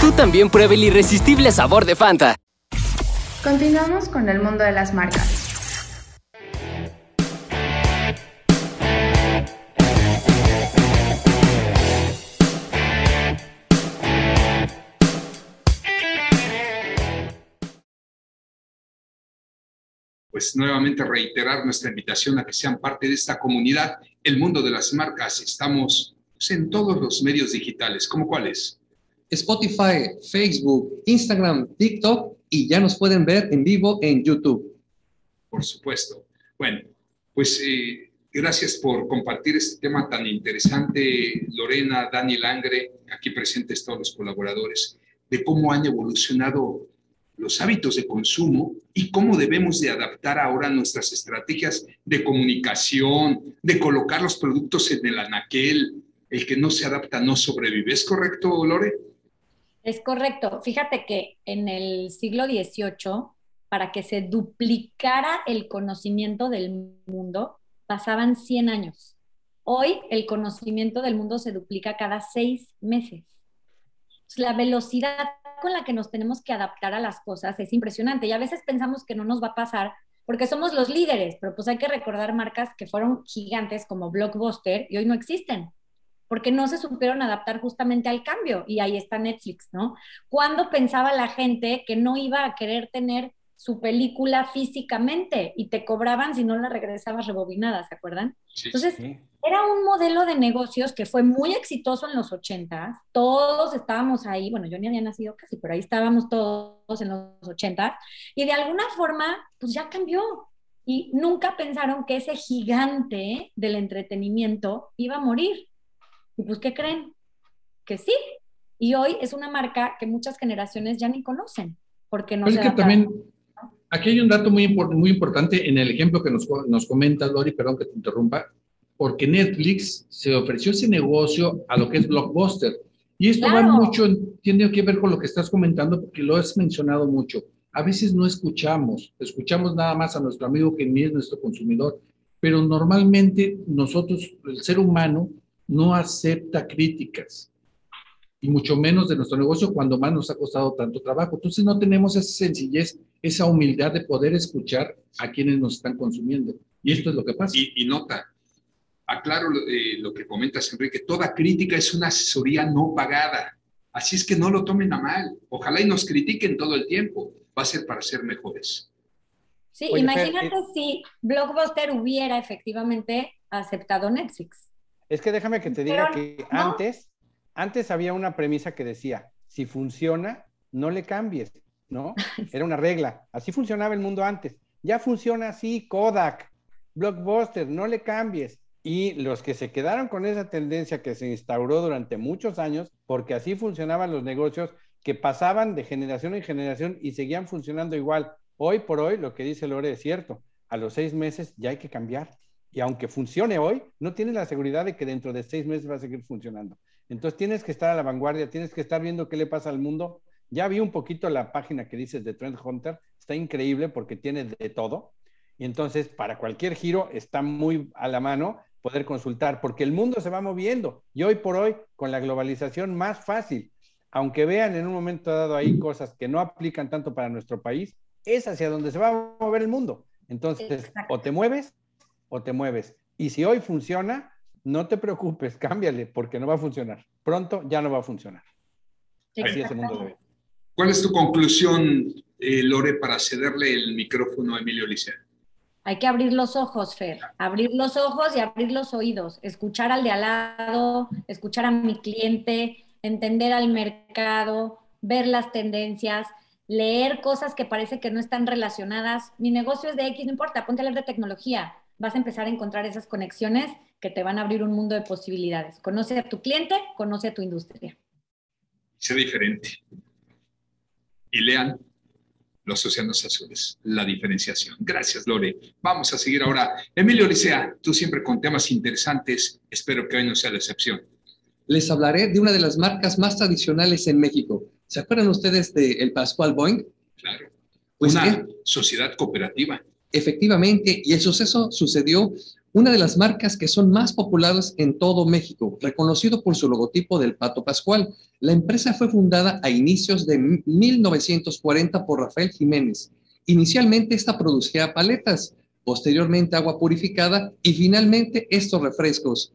Tú también pruebe el irresistible sabor de Fanta. Continuamos con el mundo de las marcas. Pues nuevamente reiterar nuestra invitación a que sean parte de esta comunidad. El mundo de las marcas, estamos pues, en todos los medios digitales. ¿Cómo cuáles? Spotify, Facebook, Instagram, TikTok y ya nos pueden ver en vivo en YouTube. Por supuesto. Bueno, pues eh, gracias por compartir este tema tan interesante, Lorena, Dani Langre, aquí presentes todos los colaboradores, de cómo han evolucionado los hábitos de consumo y cómo debemos de adaptar ahora nuestras estrategias de comunicación, de colocar los productos en el anaquel. El que no se adapta no sobrevive. ¿Es correcto, Lore? Es correcto. Fíjate que en el siglo XVIII para que se duplicara el conocimiento del mundo, pasaban 100 años. Hoy el conocimiento del mundo se duplica cada seis meses. La velocidad con la que nos tenemos que adaptar a las cosas es impresionante y a veces pensamos que no nos va a pasar porque somos los líderes, pero pues hay que recordar marcas que fueron gigantes como Blockbuster y hoy no existen porque no se supieron adaptar justamente al cambio y ahí está Netflix, ¿no? ¿Cuándo pensaba la gente que no iba a querer tener su película físicamente y te cobraban si no la regresabas rebobinada, ¿se acuerdan? Entonces, era un modelo de negocios que fue muy exitoso en los 80, todos estábamos ahí, bueno, yo ni había nacido casi, pero ahí estábamos todos en los 80 y de alguna forma, pues ya cambió. Y nunca pensaron que ese gigante del entretenimiento iba a morir. Y pues, ¿qué creen? Que sí. Y hoy es una marca que muchas generaciones ya ni conocen, porque no se que también aquí hay un dato muy, muy importante en el ejemplo que nos, nos comenta Lori, perdón que te interrumpa, porque Netflix se ofreció ese negocio a lo que es Blockbuster. Y esto va mucho, tiene que ver con lo que estás comentando, porque lo has mencionado mucho. A veces no escuchamos, escuchamos nada más a nuestro amigo que ni es nuestro consumidor, pero normalmente nosotros, el ser humano, no acepta críticas y mucho menos de nuestro negocio cuando más nos ha costado tanto trabajo. Entonces no tenemos esa sencillez, esa humildad de poder escuchar a quienes nos están consumiendo. Y esto es lo que pasa. Y, nota, aclaro eh, lo que comentas, Enrique, toda crítica es una asesoría no pagada. Así es que no lo tomen a mal. Ojalá y nos critiquen todo el tiempo. Va a ser para ser mejores. Sí, imagínate eh, si Blockbuster hubiera efectivamente aceptado Netflix. Es que déjame que te diga que antes antes había una premisa que decía, si funciona, no le cambies, ¿no? Era una regla. Así funcionaba el mundo antes. Ya funciona así, Kodak, Blockbuster, no le cambies. Y los que se quedaron con esa tendencia que se instauró durante muchos años, porque así funcionaban los negocios que pasaban de generación en generación y seguían funcionando igual. Hoy por hoy, lo que dice Lore es cierto. A los seis meses ya hay que cambiar. Y aunque funcione hoy, no tienes la seguridad de que dentro de seis meses va a seguir funcionando. Entonces tienes que estar a la vanguardia, tienes que estar viendo qué le pasa al mundo. Ya vi un poquito la página que dices de Trend Hunter, está increíble porque tiene de todo. Y entonces para cualquier giro está muy a la mano poder consultar, porque el mundo se va moviendo. Y hoy por hoy, con la globalización más fácil, aunque vean en un momento dado ahí cosas que no aplican tanto para nuestro país, es hacia donde se va a mover el mundo. Entonces, o te mueves o te mueves. Y si hoy funciona, no te preocupes, cámbiale, porque no va a funcionar. Pronto ya no va a funcionar. Así es el mundo de hoy. ¿Cuál es tu conclusión, eh, Lore, para cederle el micrófono a Emilio Licea? Hay que abrir los ojos, Fer, abrir los ojos y abrir los oídos, escuchar al de al lado, escuchar a mi cliente, entender al mercado, ver las tendencias, leer cosas que parece que no están relacionadas. Mi negocio es de X, no importa, ponte a leer de tecnología. Vas a empezar a encontrar esas conexiones que te van a abrir un mundo de posibilidades. Conoce a tu cliente, conoce a tu industria. Sea diferente. Y lean los océanos azules, la diferenciación. Gracias, Lore. Vamos a seguir ahora. Emilio Licea, tú siempre con temas interesantes. Espero que hoy no sea la excepción. Les hablaré de una de las marcas más tradicionales en México. ¿Se acuerdan ustedes de el Pascual Boeing? Claro. Pues una sociedad cooperativa. Efectivamente, y el suceso sucedió una de las marcas que son más populares en todo México, reconocido por su logotipo del Pato Pascual. La empresa fue fundada a inicios de 1940 por Rafael Jiménez. Inicialmente esta producía paletas, posteriormente agua purificada y finalmente estos refrescos.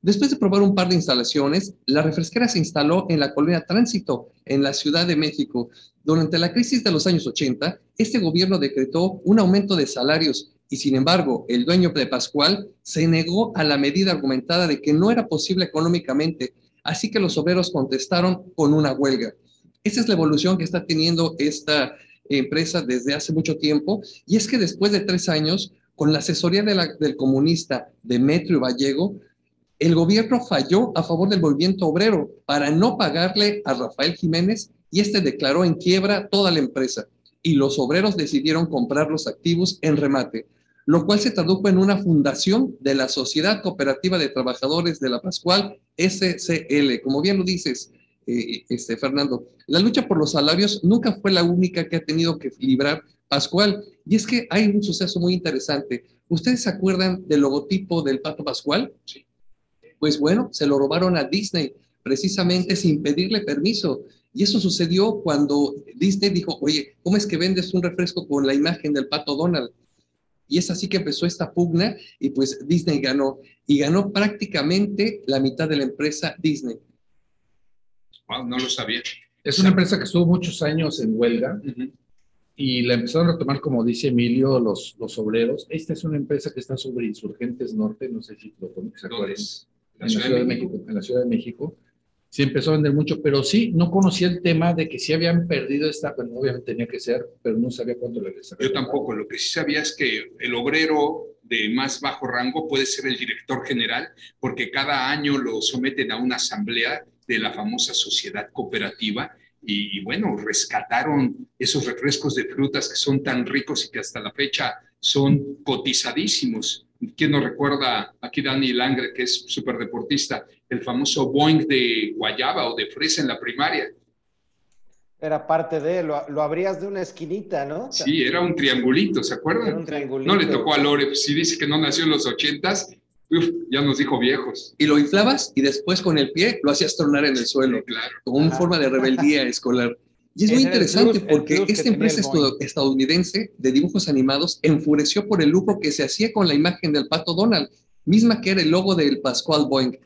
Después de probar un par de instalaciones, la refresquera se instaló en la colonia Tránsito, en la Ciudad de México. Durante la crisis de los años 80, este gobierno decretó un aumento de salarios y sin embargo el dueño de Pascual se negó a la medida argumentada de que no era posible económicamente, así que los obreros contestaron con una huelga. Esa es la evolución que está teniendo esta empresa desde hace mucho tiempo. Y es que después de tres años, con la asesoría del comunista Demetrio Vallego, el gobierno falló a favor del movimiento obrero para no pagarle a Rafael Jiménez y este declaró en quiebra toda la empresa y los obreros decidieron comprar los activos en remate, lo cual se tradujo en una fundación de la Sociedad Cooperativa de Trabajadores de la Pascual, SCL. Como bien lo dices, eh, este, Fernando, la lucha por los salarios nunca fue la única que ha tenido que librar Pascual. Y es que hay un suceso muy interesante. ¿Ustedes se acuerdan del logotipo del pato Pascual? Sí. Pues bueno, se lo robaron a Disney, precisamente sin pedirle permiso. Y eso sucedió cuando Disney dijo, oye, ¿cómo es que vendes un refresco con la imagen del pato Donald? Y es así que empezó esta pugna y pues Disney ganó. Y ganó prácticamente la mitad de la empresa Disney. Wow, no lo sabía. Es una empresa que estuvo muchos años en huelga y la empezaron a tomar, como dice Emilio, los, los obreros. Esta es una empresa que está sobre Insurgentes Norte, no sé si lo acuerdan. En la Ciudad de México. En la Ciudad de México. Sí empezó a vender mucho, pero sí, no conocía el tema de que sí habían perdido esta, bueno, obviamente tenía que ser, pero no sabía cuánto le Yo tampoco, lo que sí sabía es que el obrero de más bajo rango puede ser el director general, porque cada año lo someten a una asamblea de la famosa sociedad cooperativa y, bueno, rescataron esos refrescos de frutas que son tan ricos y que hasta la fecha son cotizadísimos. ¿Quién nos recuerda aquí Dani Langre, que es súper deportista, el famoso Boeing de guayaba o de fresa en la primaria? Era parte de, lo, lo abrías de una esquinita, ¿no? Sí, era un triangulito, ¿se acuerdan? Era un triangulito. No le tocó a Lore, pues, si dice que no nació en los ochentas, uf, ya nos dijo viejos. Y lo inflabas y después con el pie lo hacías tronar en el suelo, claro. como una forma de rebeldía escolar. Y es muy interesante plus- porque esta empresa estadounidense de dibujos animados enfureció por el lucro que se hacía con la imagen del pato Donald, misma que era el logo del Pascual Boeing.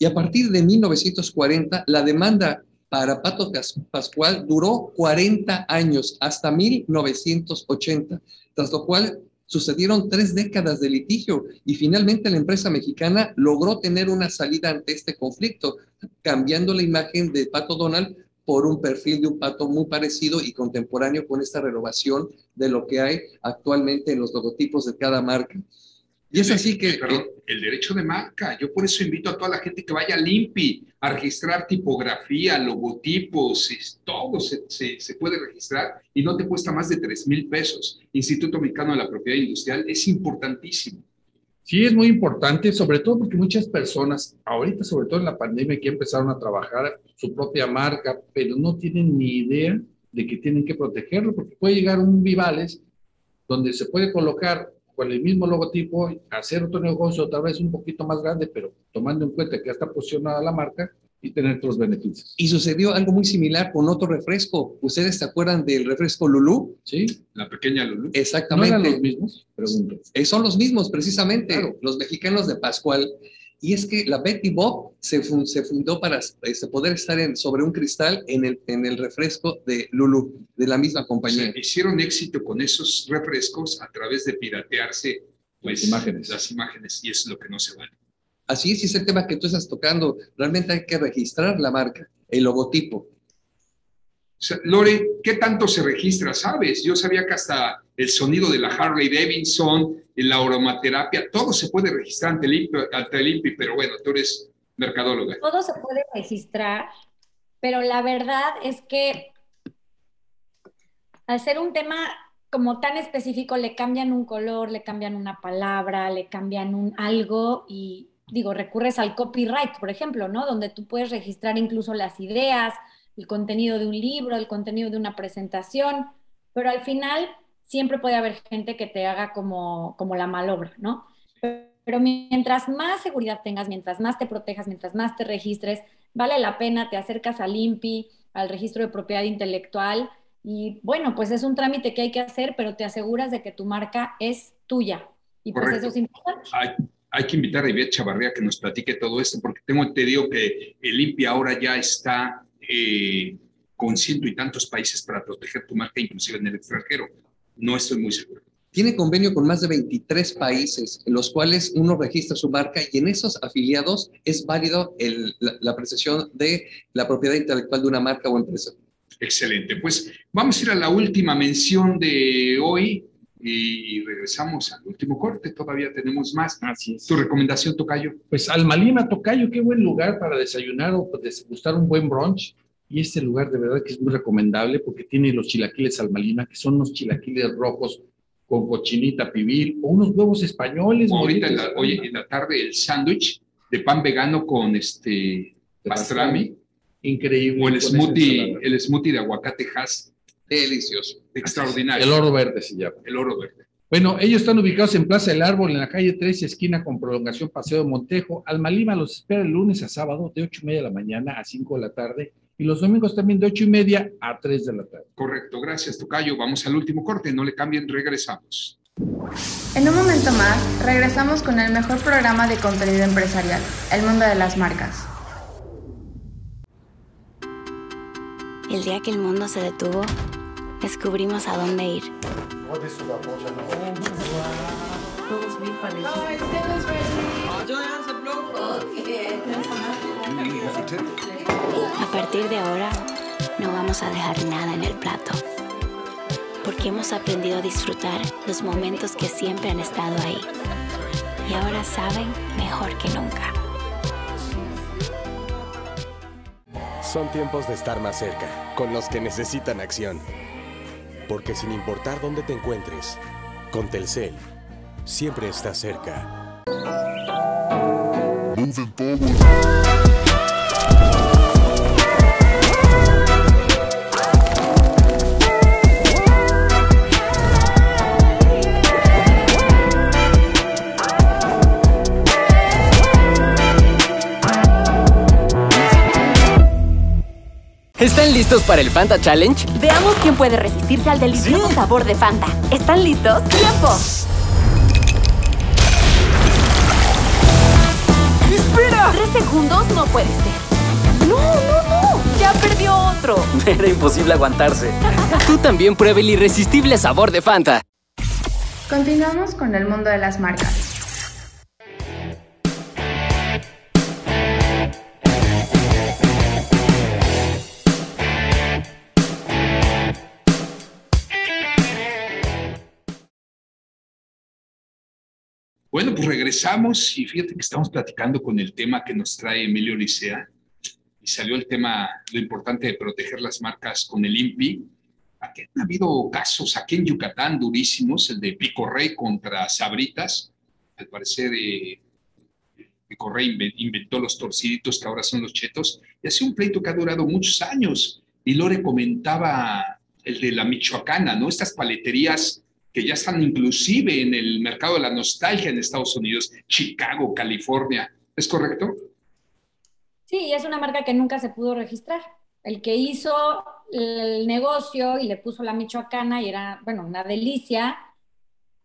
Y a partir de 1940, la demanda para Pato Pascual duró 40 años, hasta 1980, tras lo cual sucedieron tres décadas de litigio y finalmente la empresa mexicana logró tener una salida ante este conflicto, cambiando la imagen de Pato Donald por un perfil de un pato muy parecido y contemporáneo con esta renovación de lo que hay actualmente en los logotipos de cada marca. Y es así que... Perdón, el derecho de marca. Yo por eso invito a toda la gente que vaya a Limpi a registrar tipografía, logotipos, es- todo se, se- se puede registrar y no te cuesta más de 3 mil pesos. Instituto Mexicano de la Propiedad Industrial es importantísimo. Sí, es muy importante, sobre todo porque muchas personas, ahorita, sobre todo en la pandemia, que empezaron a trabajar su propia marca, pero no tienen ni idea de que tienen que protegerlo, porque puede llegar un Vivales donde se puede colocar con el mismo logotipo, hacer otro negocio otra vez un poquito más grande, pero tomando en cuenta que ya está posicionada la marca y tener otros beneficios. Y sucedió algo muy similar con otro refresco. ¿Ustedes se acuerdan del refresco Lulú? Sí. La pequeña Lulú. ¿No Exactamente. eran los mismos? Pregunto. Eh, son los mismos, precisamente, los mexicanos de Pascual. Y es que la Betty Bob se, fun- se fundó para este, poder estar en, sobre un cristal en el, en el refresco de Lulu, de la misma compañía. hicieron éxito con esos refrescos a través de piratearse pues, Las imágenes. las imágenes y es lo que no se vale. Así es, y es el tema que tú estás tocando. Realmente hay que registrar la marca, el logotipo. Lore, ¿qué tanto se registra? ¿Sabes? Yo sabía que hasta el sonido de la Harley Davidson, la aromaterapia, todo se puede registrar ante el INPI, ante pero bueno, tú eres mercadóloga. Todo se puede registrar, pero la verdad es que al ser un tema como tan específico, le cambian un color, le cambian una palabra, le cambian un algo y digo, recurres al copyright, por ejemplo, ¿no? Donde tú puedes registrar incluso las ideas, el contenido de un libro, el contenido de una presentación, pero al final siempre puede haber gente que te haga como, como la malobra, ¿no? Pero mientras más seguridad tengas, mientras más te protejas, mientras más te registres, vale la pena, te acercas al INPI, al registro de propiedad intelectual y bueno, pues es un trámite que hay que hacer, pero te aseguras de que tu marca es tuya. Y pues Correcto. eso es importante. Hay, hay que invitar a Ivette Chavarría que nos platique todo esto, porque tengo entendido que el INPI ahora ya está eh, con ciento y tantos países para proteger tu marca, inclusive en el extranjero. No estoy muy seguro. Tiene convenio con más de 23 países en los cuales uno registra su marca y en esos afiliados es válido el- la, la apreciación de la propiedad intelectual de una marca o empresa. Excelente. Pues vamos a ir a la última mención de hoy y regresamos al último corte. Todavía tenemos más. Así es. Tu recomendación, Tocayo. Pues Alma Lima, Tocayo, qué buen lugar para desayunar o pues, degustar un buen brunch. Y este lugar de verdad que es muy recomendable porque tiene los chilaquiles Alma Lima, que son unos chilaquiles rojos con cochinita pibil o unos huevos españoles. Ahorita, en la, oye, en la tarde, el sándwich de pan vegano con este pastrami Increíble. o el smoothie, el smoothie de aguacate Hass. Delicioso. Extraordinario. El oro verde se llama. El oro verde. Bueno, ellos están ubicados en Plaza del Árbol, en la calle 3, esquina con prolongación Paseo de Montejo. Alma Lima los espera el lunes a sábado de 8 y media de la mañana a 5 de la tarde y los domingos también de 8 y media a 3 de la tarde. Correcto, gracias, Tocayo. Vamos al último corte, no le cambien, regresamos. En un momento más, regresamos con el mejor programa de contenido empresarial, El Mundo de las Marcas. El día que el mundo se detuvo, descubrimos a dónde ir. A partir de ahora, no vamos a dejar nada en el plato. Porque hemos aprendido a disfrutar los momentos que siempre han estado ahí. Y ahora saben mejor que nunca. Son tiempos de estar más cerca, con los que necesitan acción. Porque sin importar dónde te encuentres, con Telcel, siempre estás cerca. ¿Están listos para el Fanta Challenge? Veamos quién puede resistirse al delicioso sabor de Fanta. ¿Están listos? ¡Tiempo! ¡Espera! Tres segundos no puede ser. ¡No, no, no! ¡Ya perdió otro! Era imposible aguantarse. Tú también prueba el irresistible sabor de Fanta. Continuamos con el mundo de las marcas. Bueno, pues regresamos y fíjate que estamos platicando con el tema que nos trae Emilio Licea y salió el tema, lo importante de proteger las marcas con el INPI. Aquí han habido casos aquí en Yucatán durísimos, el de Pico Rey contra Sabritas. Al parecer, eh, Pico Rey inventó los torciditos que ahora son los chetos y ha sido un pleito que ha durado muchos años. Y Lore comentaba el de la Michoacana, ¿no? Estas paleterías que ya están inclusive en el mercado de la nostalgia en Estados Unidos, Chicago, California. ¿Es correcto? Sí, es una marca que nunca se pudo registrar. El que hizo el negocio y le puso la michoacana y era, bueno, una delicia,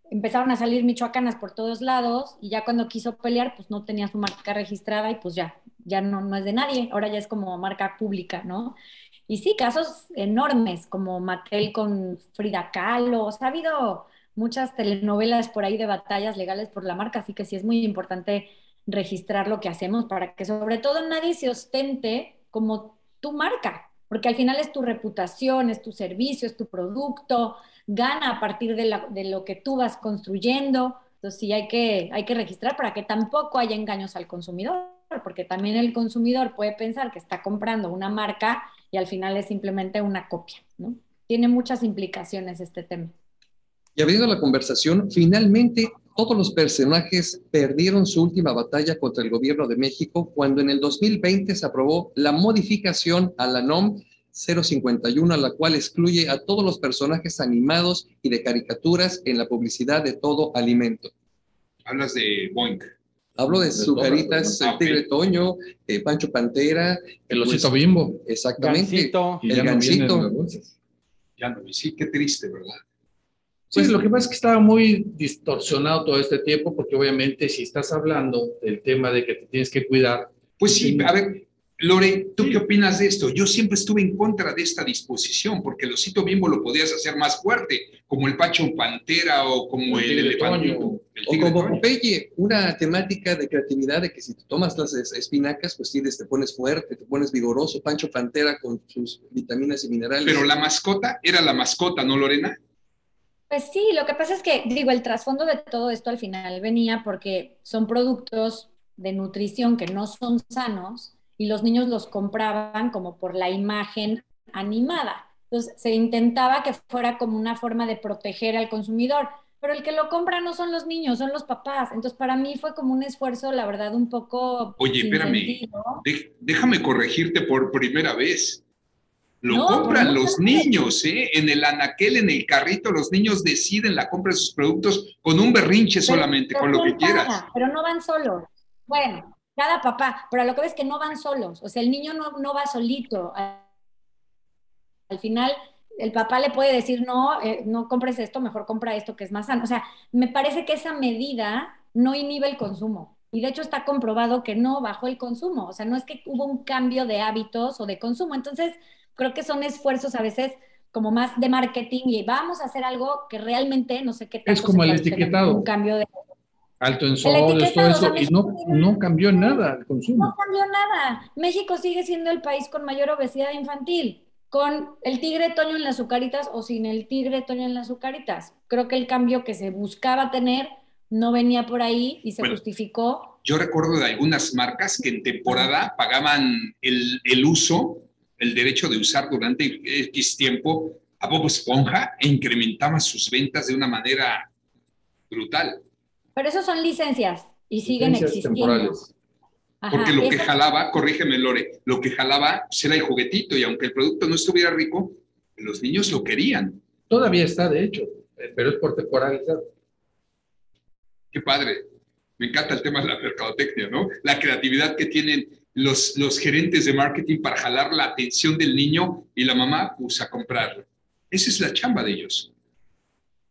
empezaron a salir michoacanas por todos lados y ya cuando quiso pelear, pues no tenía su marca registrada y pues ya, ya no, no es de nadie, ahora ya es como marca pública, ¿no? Y sí, casos enormes como Mattel con Frida Kahlo, o sea, ha habido muchas telenovelas por ahí de batallas legales por la marca, así que sí es muy importante registrar lo que hacemos para que sobre todo nadie se ostente como tu marca, porque al final es tu reputación, es tu servicio, es tu producto, gana a partir de, la, de lo que tú vas construyendo. Entonces sí hay que, hay que registrar para que tampoco haya engaños al consumidor, porque también el consumidor puede pensar que está comprando una marca y al final es simplemente una copia, ¿no? Tiene muchas implicaciones este tema. Y abriendo la conversación, finalmente todos los personajes perdieron su última batalla contra el gobierno de México cuando en el 2020 se aprobó la modificación a la NOM 051, a la cual excluye a todos los personajes animados y de caricaturas en la publicidad de todo alimento. Hablas de Boeing. Hablo de Zucaritas, el Tigre Toño, eh, Pancho Pantera. El Osito Bimbo. Exactamente. Gansito. Y El no bolsas. Ya no, sí, qué triste, ¿verdad? Sí, Pues- lo que pasa es que estaba muy distorsionado todo este tiempo, porque obviamente si estás hablando del tema de que te tienes que cuidar, Pues sí, a ver, Lore, ¿tú qué opinas de esto? Yo siempre estuve en contra de esta disposición, porque el osito bimbo lo podías hacer más fuerte, como el Pacho Pantera o como El el, Tigre elefantito. Toño. el O como. Popeye, una temática de creatividad de que si te tomas las es- espinacas, pues tienes, te pones fuerte, te pones vigoroso. Pancho Pantera con sus vitaminas y minerales. Pero la mascota era la mascota, ¿no, Lorena? Pues sí, lo que pasa es que, digo, el trasfondo de todo esto al final venía porque son productos de nutrición que no son sanos y los niños los compraban como por la imagen animada. Entonces se intentaba que fuera como una forma de proteger al consumidor, pero el que lo compra no son los niños, son los papás. Entonces para mí fue como un esfuerzo, la verdad, un poco... Oye, sin espérame, sentido. déjame corregirte por primera vez. Lo No, compran los niños, ¿eh? En el anaquel, en el carrito, los niños deciden la compra de sus productos con un berrinche Pero- solamente, pero con lo que quieras. Pero no van solos. Bueno, cada papá, pero lo que ves es que no van solos. O sea, el niño no, no va solito. Al al final, el papá le puede decir, no, eh, no compres esto, mejor compra esto que es más sano. O sea, me parece que esa medida no inhibe el consumo. Y de hecho está comprobado que no bajó el consumo. O sea, no es que hubo un cambio de hábitos o de consumo. Entonces, creo que son esfuerzos a veces como más de marketing y vamos a hacer algo que realmente no sé qué tanto Es como el a etiquetado. Un cambio de Alto en eso, o sea, y no, México- no cambió nada el No consumo. cambió nada. México sigue siendo el país con mayor obesidad infantil, con el tigre Toño en las azucaritas o sin el tigre Toño en las azucaritas. Creo que el cambio que se buscaba tener no venía por ahí y se Bueno. justificó. Yo recuerdo de algunas marcas que en temporada pagaban el, el uso, el derecho de usar durante X tiempo a Bob Esponja e incrementaban sus ventas de una manera brutal. Pero eso son licencias y siguen Licencias existiendo. temporales. Ajá, Porque lo que jalaba, corrígeme Lore, lo que jalaba era el juguetito y aunque el producto no estuviera rico, los niños lo querían. Todavía está, de hecho, eh, pero es por temporalidad. Qué padre. Me encanta el tema de la mercadotecnia, ¿no? La creatividad que tienen los, los gerentes de marketing para jalar la atención del niño y la mamá, pues a comprarlo. Esa es la chamba de ellos.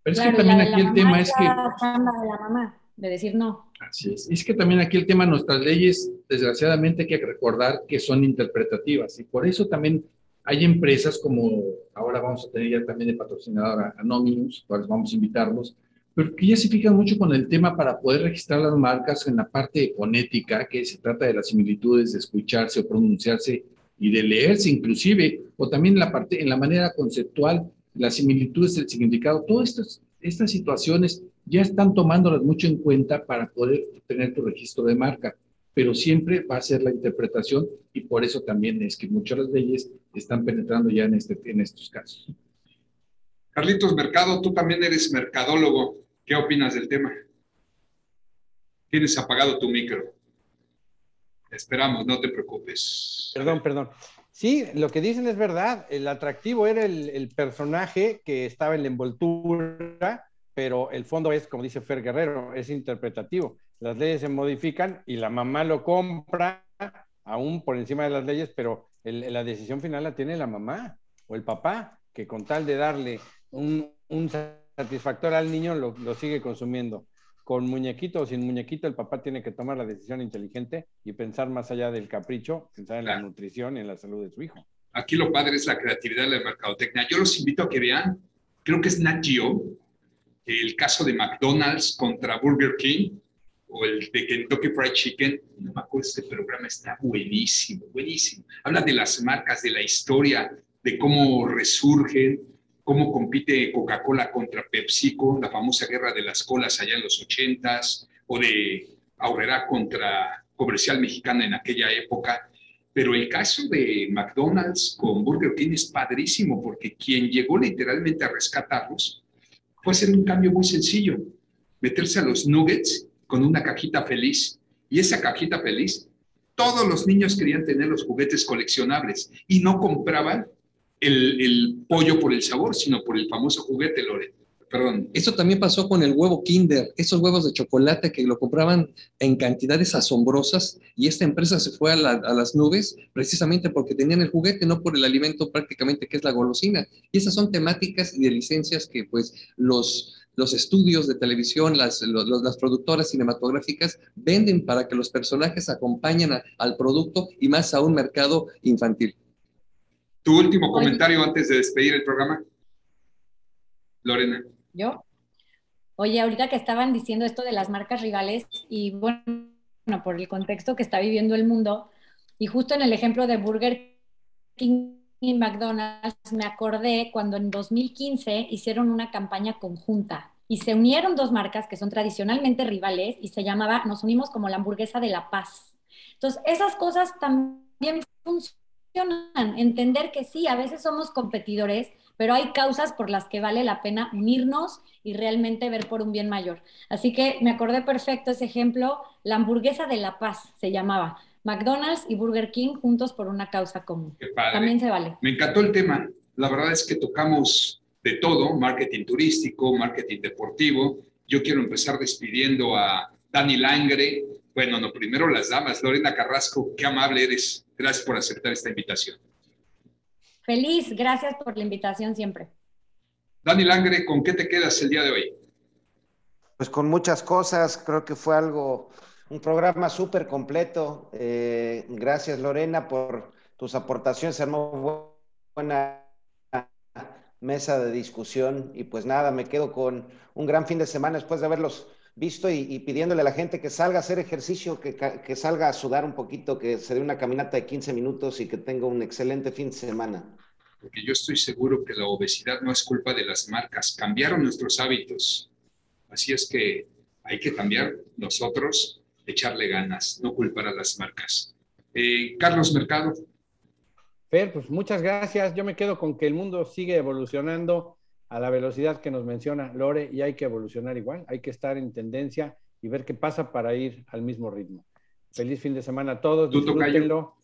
Pero es Claro, que y la también de aquí el tema es que la chamba de la mamá, de decir no. Así es. Es que también aquí el tema de nuestras leyes, desgraciadamente hay que recordar que son interpretativas y por eso también hay empresas como ahora vamos a tener ya también de patrocinadora Anonymous, cuales vamos a invitarlos, pero que ya se fijan mucho con el tema para poder registrar las marcas en la parte fonética, que se trata de las similitudes de escucharse o pronunciarse y de leerse inclusive, o también la parte, en la manera conceptual, las similitudes del significado, todas estas, estas situaciones ya están tomándolas mucho en cuenta para poder tener tu registro de marca, pero siempre va a ser la interpretación y por eso también es que muchas de las leyes están penetrando ya en, este, en estos casos. Carlitos Mercado, tú también eres mercadólogo. ¿Qué opinas del tema? Tienes apagado tu micro. Esperamos, no te preocupes. Perdón, perdón. Sí, lo que dicen es verdad. El atractivo era el, personaje que estaba en la envoltura, pero el fondo es, como dice Fer Guerrero, es interpretativo. Las leyes se modifican y la mamá lo compra aún por encima de las leyes, pero el- la decisión final la tiene la mamá o el papá, que con tal de darle un, satisfactor al niño lo sigue consumiendo. Con muñequito o sin muñequito, el papá tiene que tomar la decisión inteligente y pensar más allá del capricho, pensar en la nutrición y en la salud de su hijo. Aquí lo padre es la creatividad de la mercadotecnia. Yo los invito a que vean, creo que es Nat Geo, el caso de McDonald's contra Burger King o el de Kentucky Fried Chicken. No me acuerdo, este programa está buenísimo, buenísimo. Habla de las marcas, de la historia, de cómo resurgen, cómo compite Coca-Cola contra PepsiCo, la famosa guerra de las colas allá en los ochentas, o de Aurrera contra Comercial Mexicana en aquella época. Pero el caso de McDonald's con Burger King es padrísimo porque quien llegó literalmente a rescatarlos fue hacer un cambio muy sencillo, meterse a los nuggets con una cajita feliz y esa cajita feliz, todos los niños querían tener los juguetes coleccionables y no compraban el, pollo por el sabor, sino por el famoso juguete, Lore. Perdón. Eso también pasó con el huevo Kinder, esos huevos de chocolate que lo compraban en cantidades asombrosas y esta empresa se fue a, la- a las nubes precisamente porque tenían el juguete, no por el alimento prácticamente que es la golosina. Y esas son temáticas y de licencias que pues los, los estudios de televisión, las, las productoras cinematográficas venden para que los personajes acompañen al producto y más a un mercado infantil. Tu último Oye. comentario antes de despedir el programa, Lorena. ¿Yo? Oye, ahorita que estaban diciendo esto de las marcas rivales y bueno, por el contexto que está viviendo el mundo, y justo en el ejemplo de Burger King y McDonald's, me acordé cuando en 2015 hicieron una campaña conjunta y se unieron dos marcas que son tradicionalmente rivales y se llamaba Nos unimos como la hamburguesa de la paz. Entonces, esas cosas también funcionan, entender que sí, a veces somos competidores, pero hay causas por las que vale la pena unirnos y realmente ver por un bien mayor. Así que me acordé perfecto ese ejemplo, la hamburguesa de la paz se llamaba. McDonald's y Burger King juntos por una causa común. Qué padre. También se vale. Me encantó el tema. La verdad es que tocamos de todo, marketing turístico, marketing deportivo. Yo quiero empezar despidiendo a Dani Langre. Bueno, no, primero las damas. Lorena Carrasco, qué amable eres. Gracias por aceptar esta invitación. Feliz, gracias por la invitación siempre. Dani Langre, ¿con qué te quedas el día de hoy? Pues con muchas cosas, creo que fue algo, un programa súper completo. Eh, gracias Lorena por tus aportaciones, se armó buena mesa de discusión y pues nada, me quedo con un gran fin de semana después de haberlos visto y, y pidiéndole a la gente que salga a hacer ejercicio, que, que, salga a sudar un poquito, que se dé una caminata de 15 minutos y que tenga un excelente fin de semana. Porque yo estoy seguro que la obesidad no es culpa de las marcas, cambiaron nuestros hábitos. Así es que hay que cambiar nosotros, echarle ganas, no culpar a las marcas. Eh, Carlos Mercado. Fer, pues muchas gracias. Yo me quedo con que el mundo sigue evolucionando a la velocidad que nos menciona Lore y hay que evolucionar igual, hay que estar en tendencia y ver qué pasa para ir al mismo ritmo. Feliz fin de semana a todos, disfrútenlo.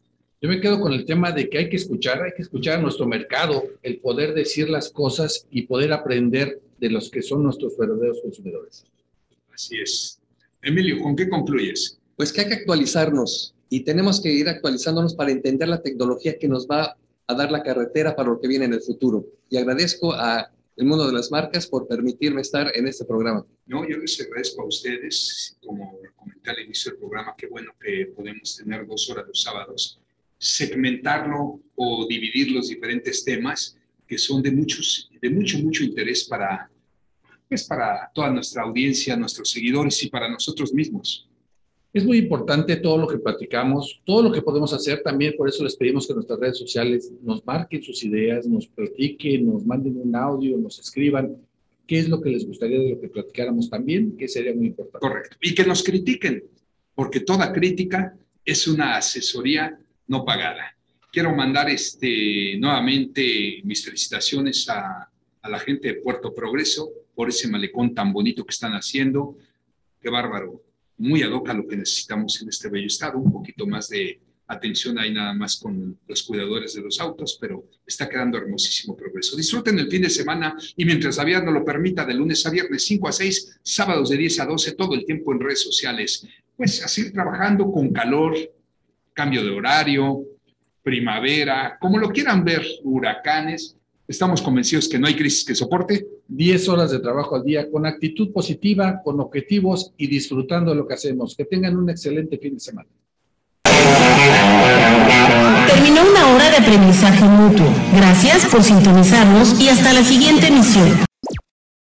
Yo me quedo con el tema de que hay que escuchar, hay que escuchar a nuestro mercado, el poder decir las cosas y poder aprender de los que son nuestros verdaderos consumidores. Así es. Emilio, ¿con qué concluyes? Pues que hay que actualizarnos y tenemos que ir actualizándonos para entender la tecnología que nos va a dar la carretera para lo que viene en el futuro. Y agradezco a el mundo de las marcas por permitirme estar en este programa. No, yo les agradezco a ustedes, como comenté al inicio del programa, qué bueno que podemos tener dos horas los sábados, segmentarlo o dividir los diferentes temas que son de, muchos, de mucho, mucho interés para, pues para toda nuestra audiencia, nuestros seguidores y para nosotros mismos. Es muy importante todo lo que platicamos, todo lo que podemos hacer. También por eso les pedimos que nuestras redes sociales nos marquen sus ideas, nos platiquen, nos manden un audio, nos escriban qué es lo que les gustaría de lo que platicáramos también, que sería muy importante. Correcto. Y que nos critiquen, porque toda crítica es una asesoría no pagada. Quiero mandar este, nuevamente mis felicitaciones a, a la gente de Puerto Progreso por ese malecón tan bonito que están haciendo. Qué bárbaro muy ad hoc a lo que necesitamos en este bello estado, un poquito más de atención ahí nada más con los cuidadores de los autos, pero está quedando hermosísimo progreso. Disfruten el fin de semana y mientras la vida no lo permita, de lunes a viernes 5 a 6, sábados de 10 a 12, todo el tiempo en redes sociales. Pues así trabajando con calor, cambio de horario, primavera, como lo quieran ver, huracanes, Estamos convencidos que no hay crisis que soporte. 10 horas de trabajo al día con actitud positiva, con objetivos y disfrutando de lo que hacemos. Que tengan un excelente fin de semana. Terminó una hora de aprendizaje mutuo. Gracias por sintonizarnos y hasta la siguiente emisión.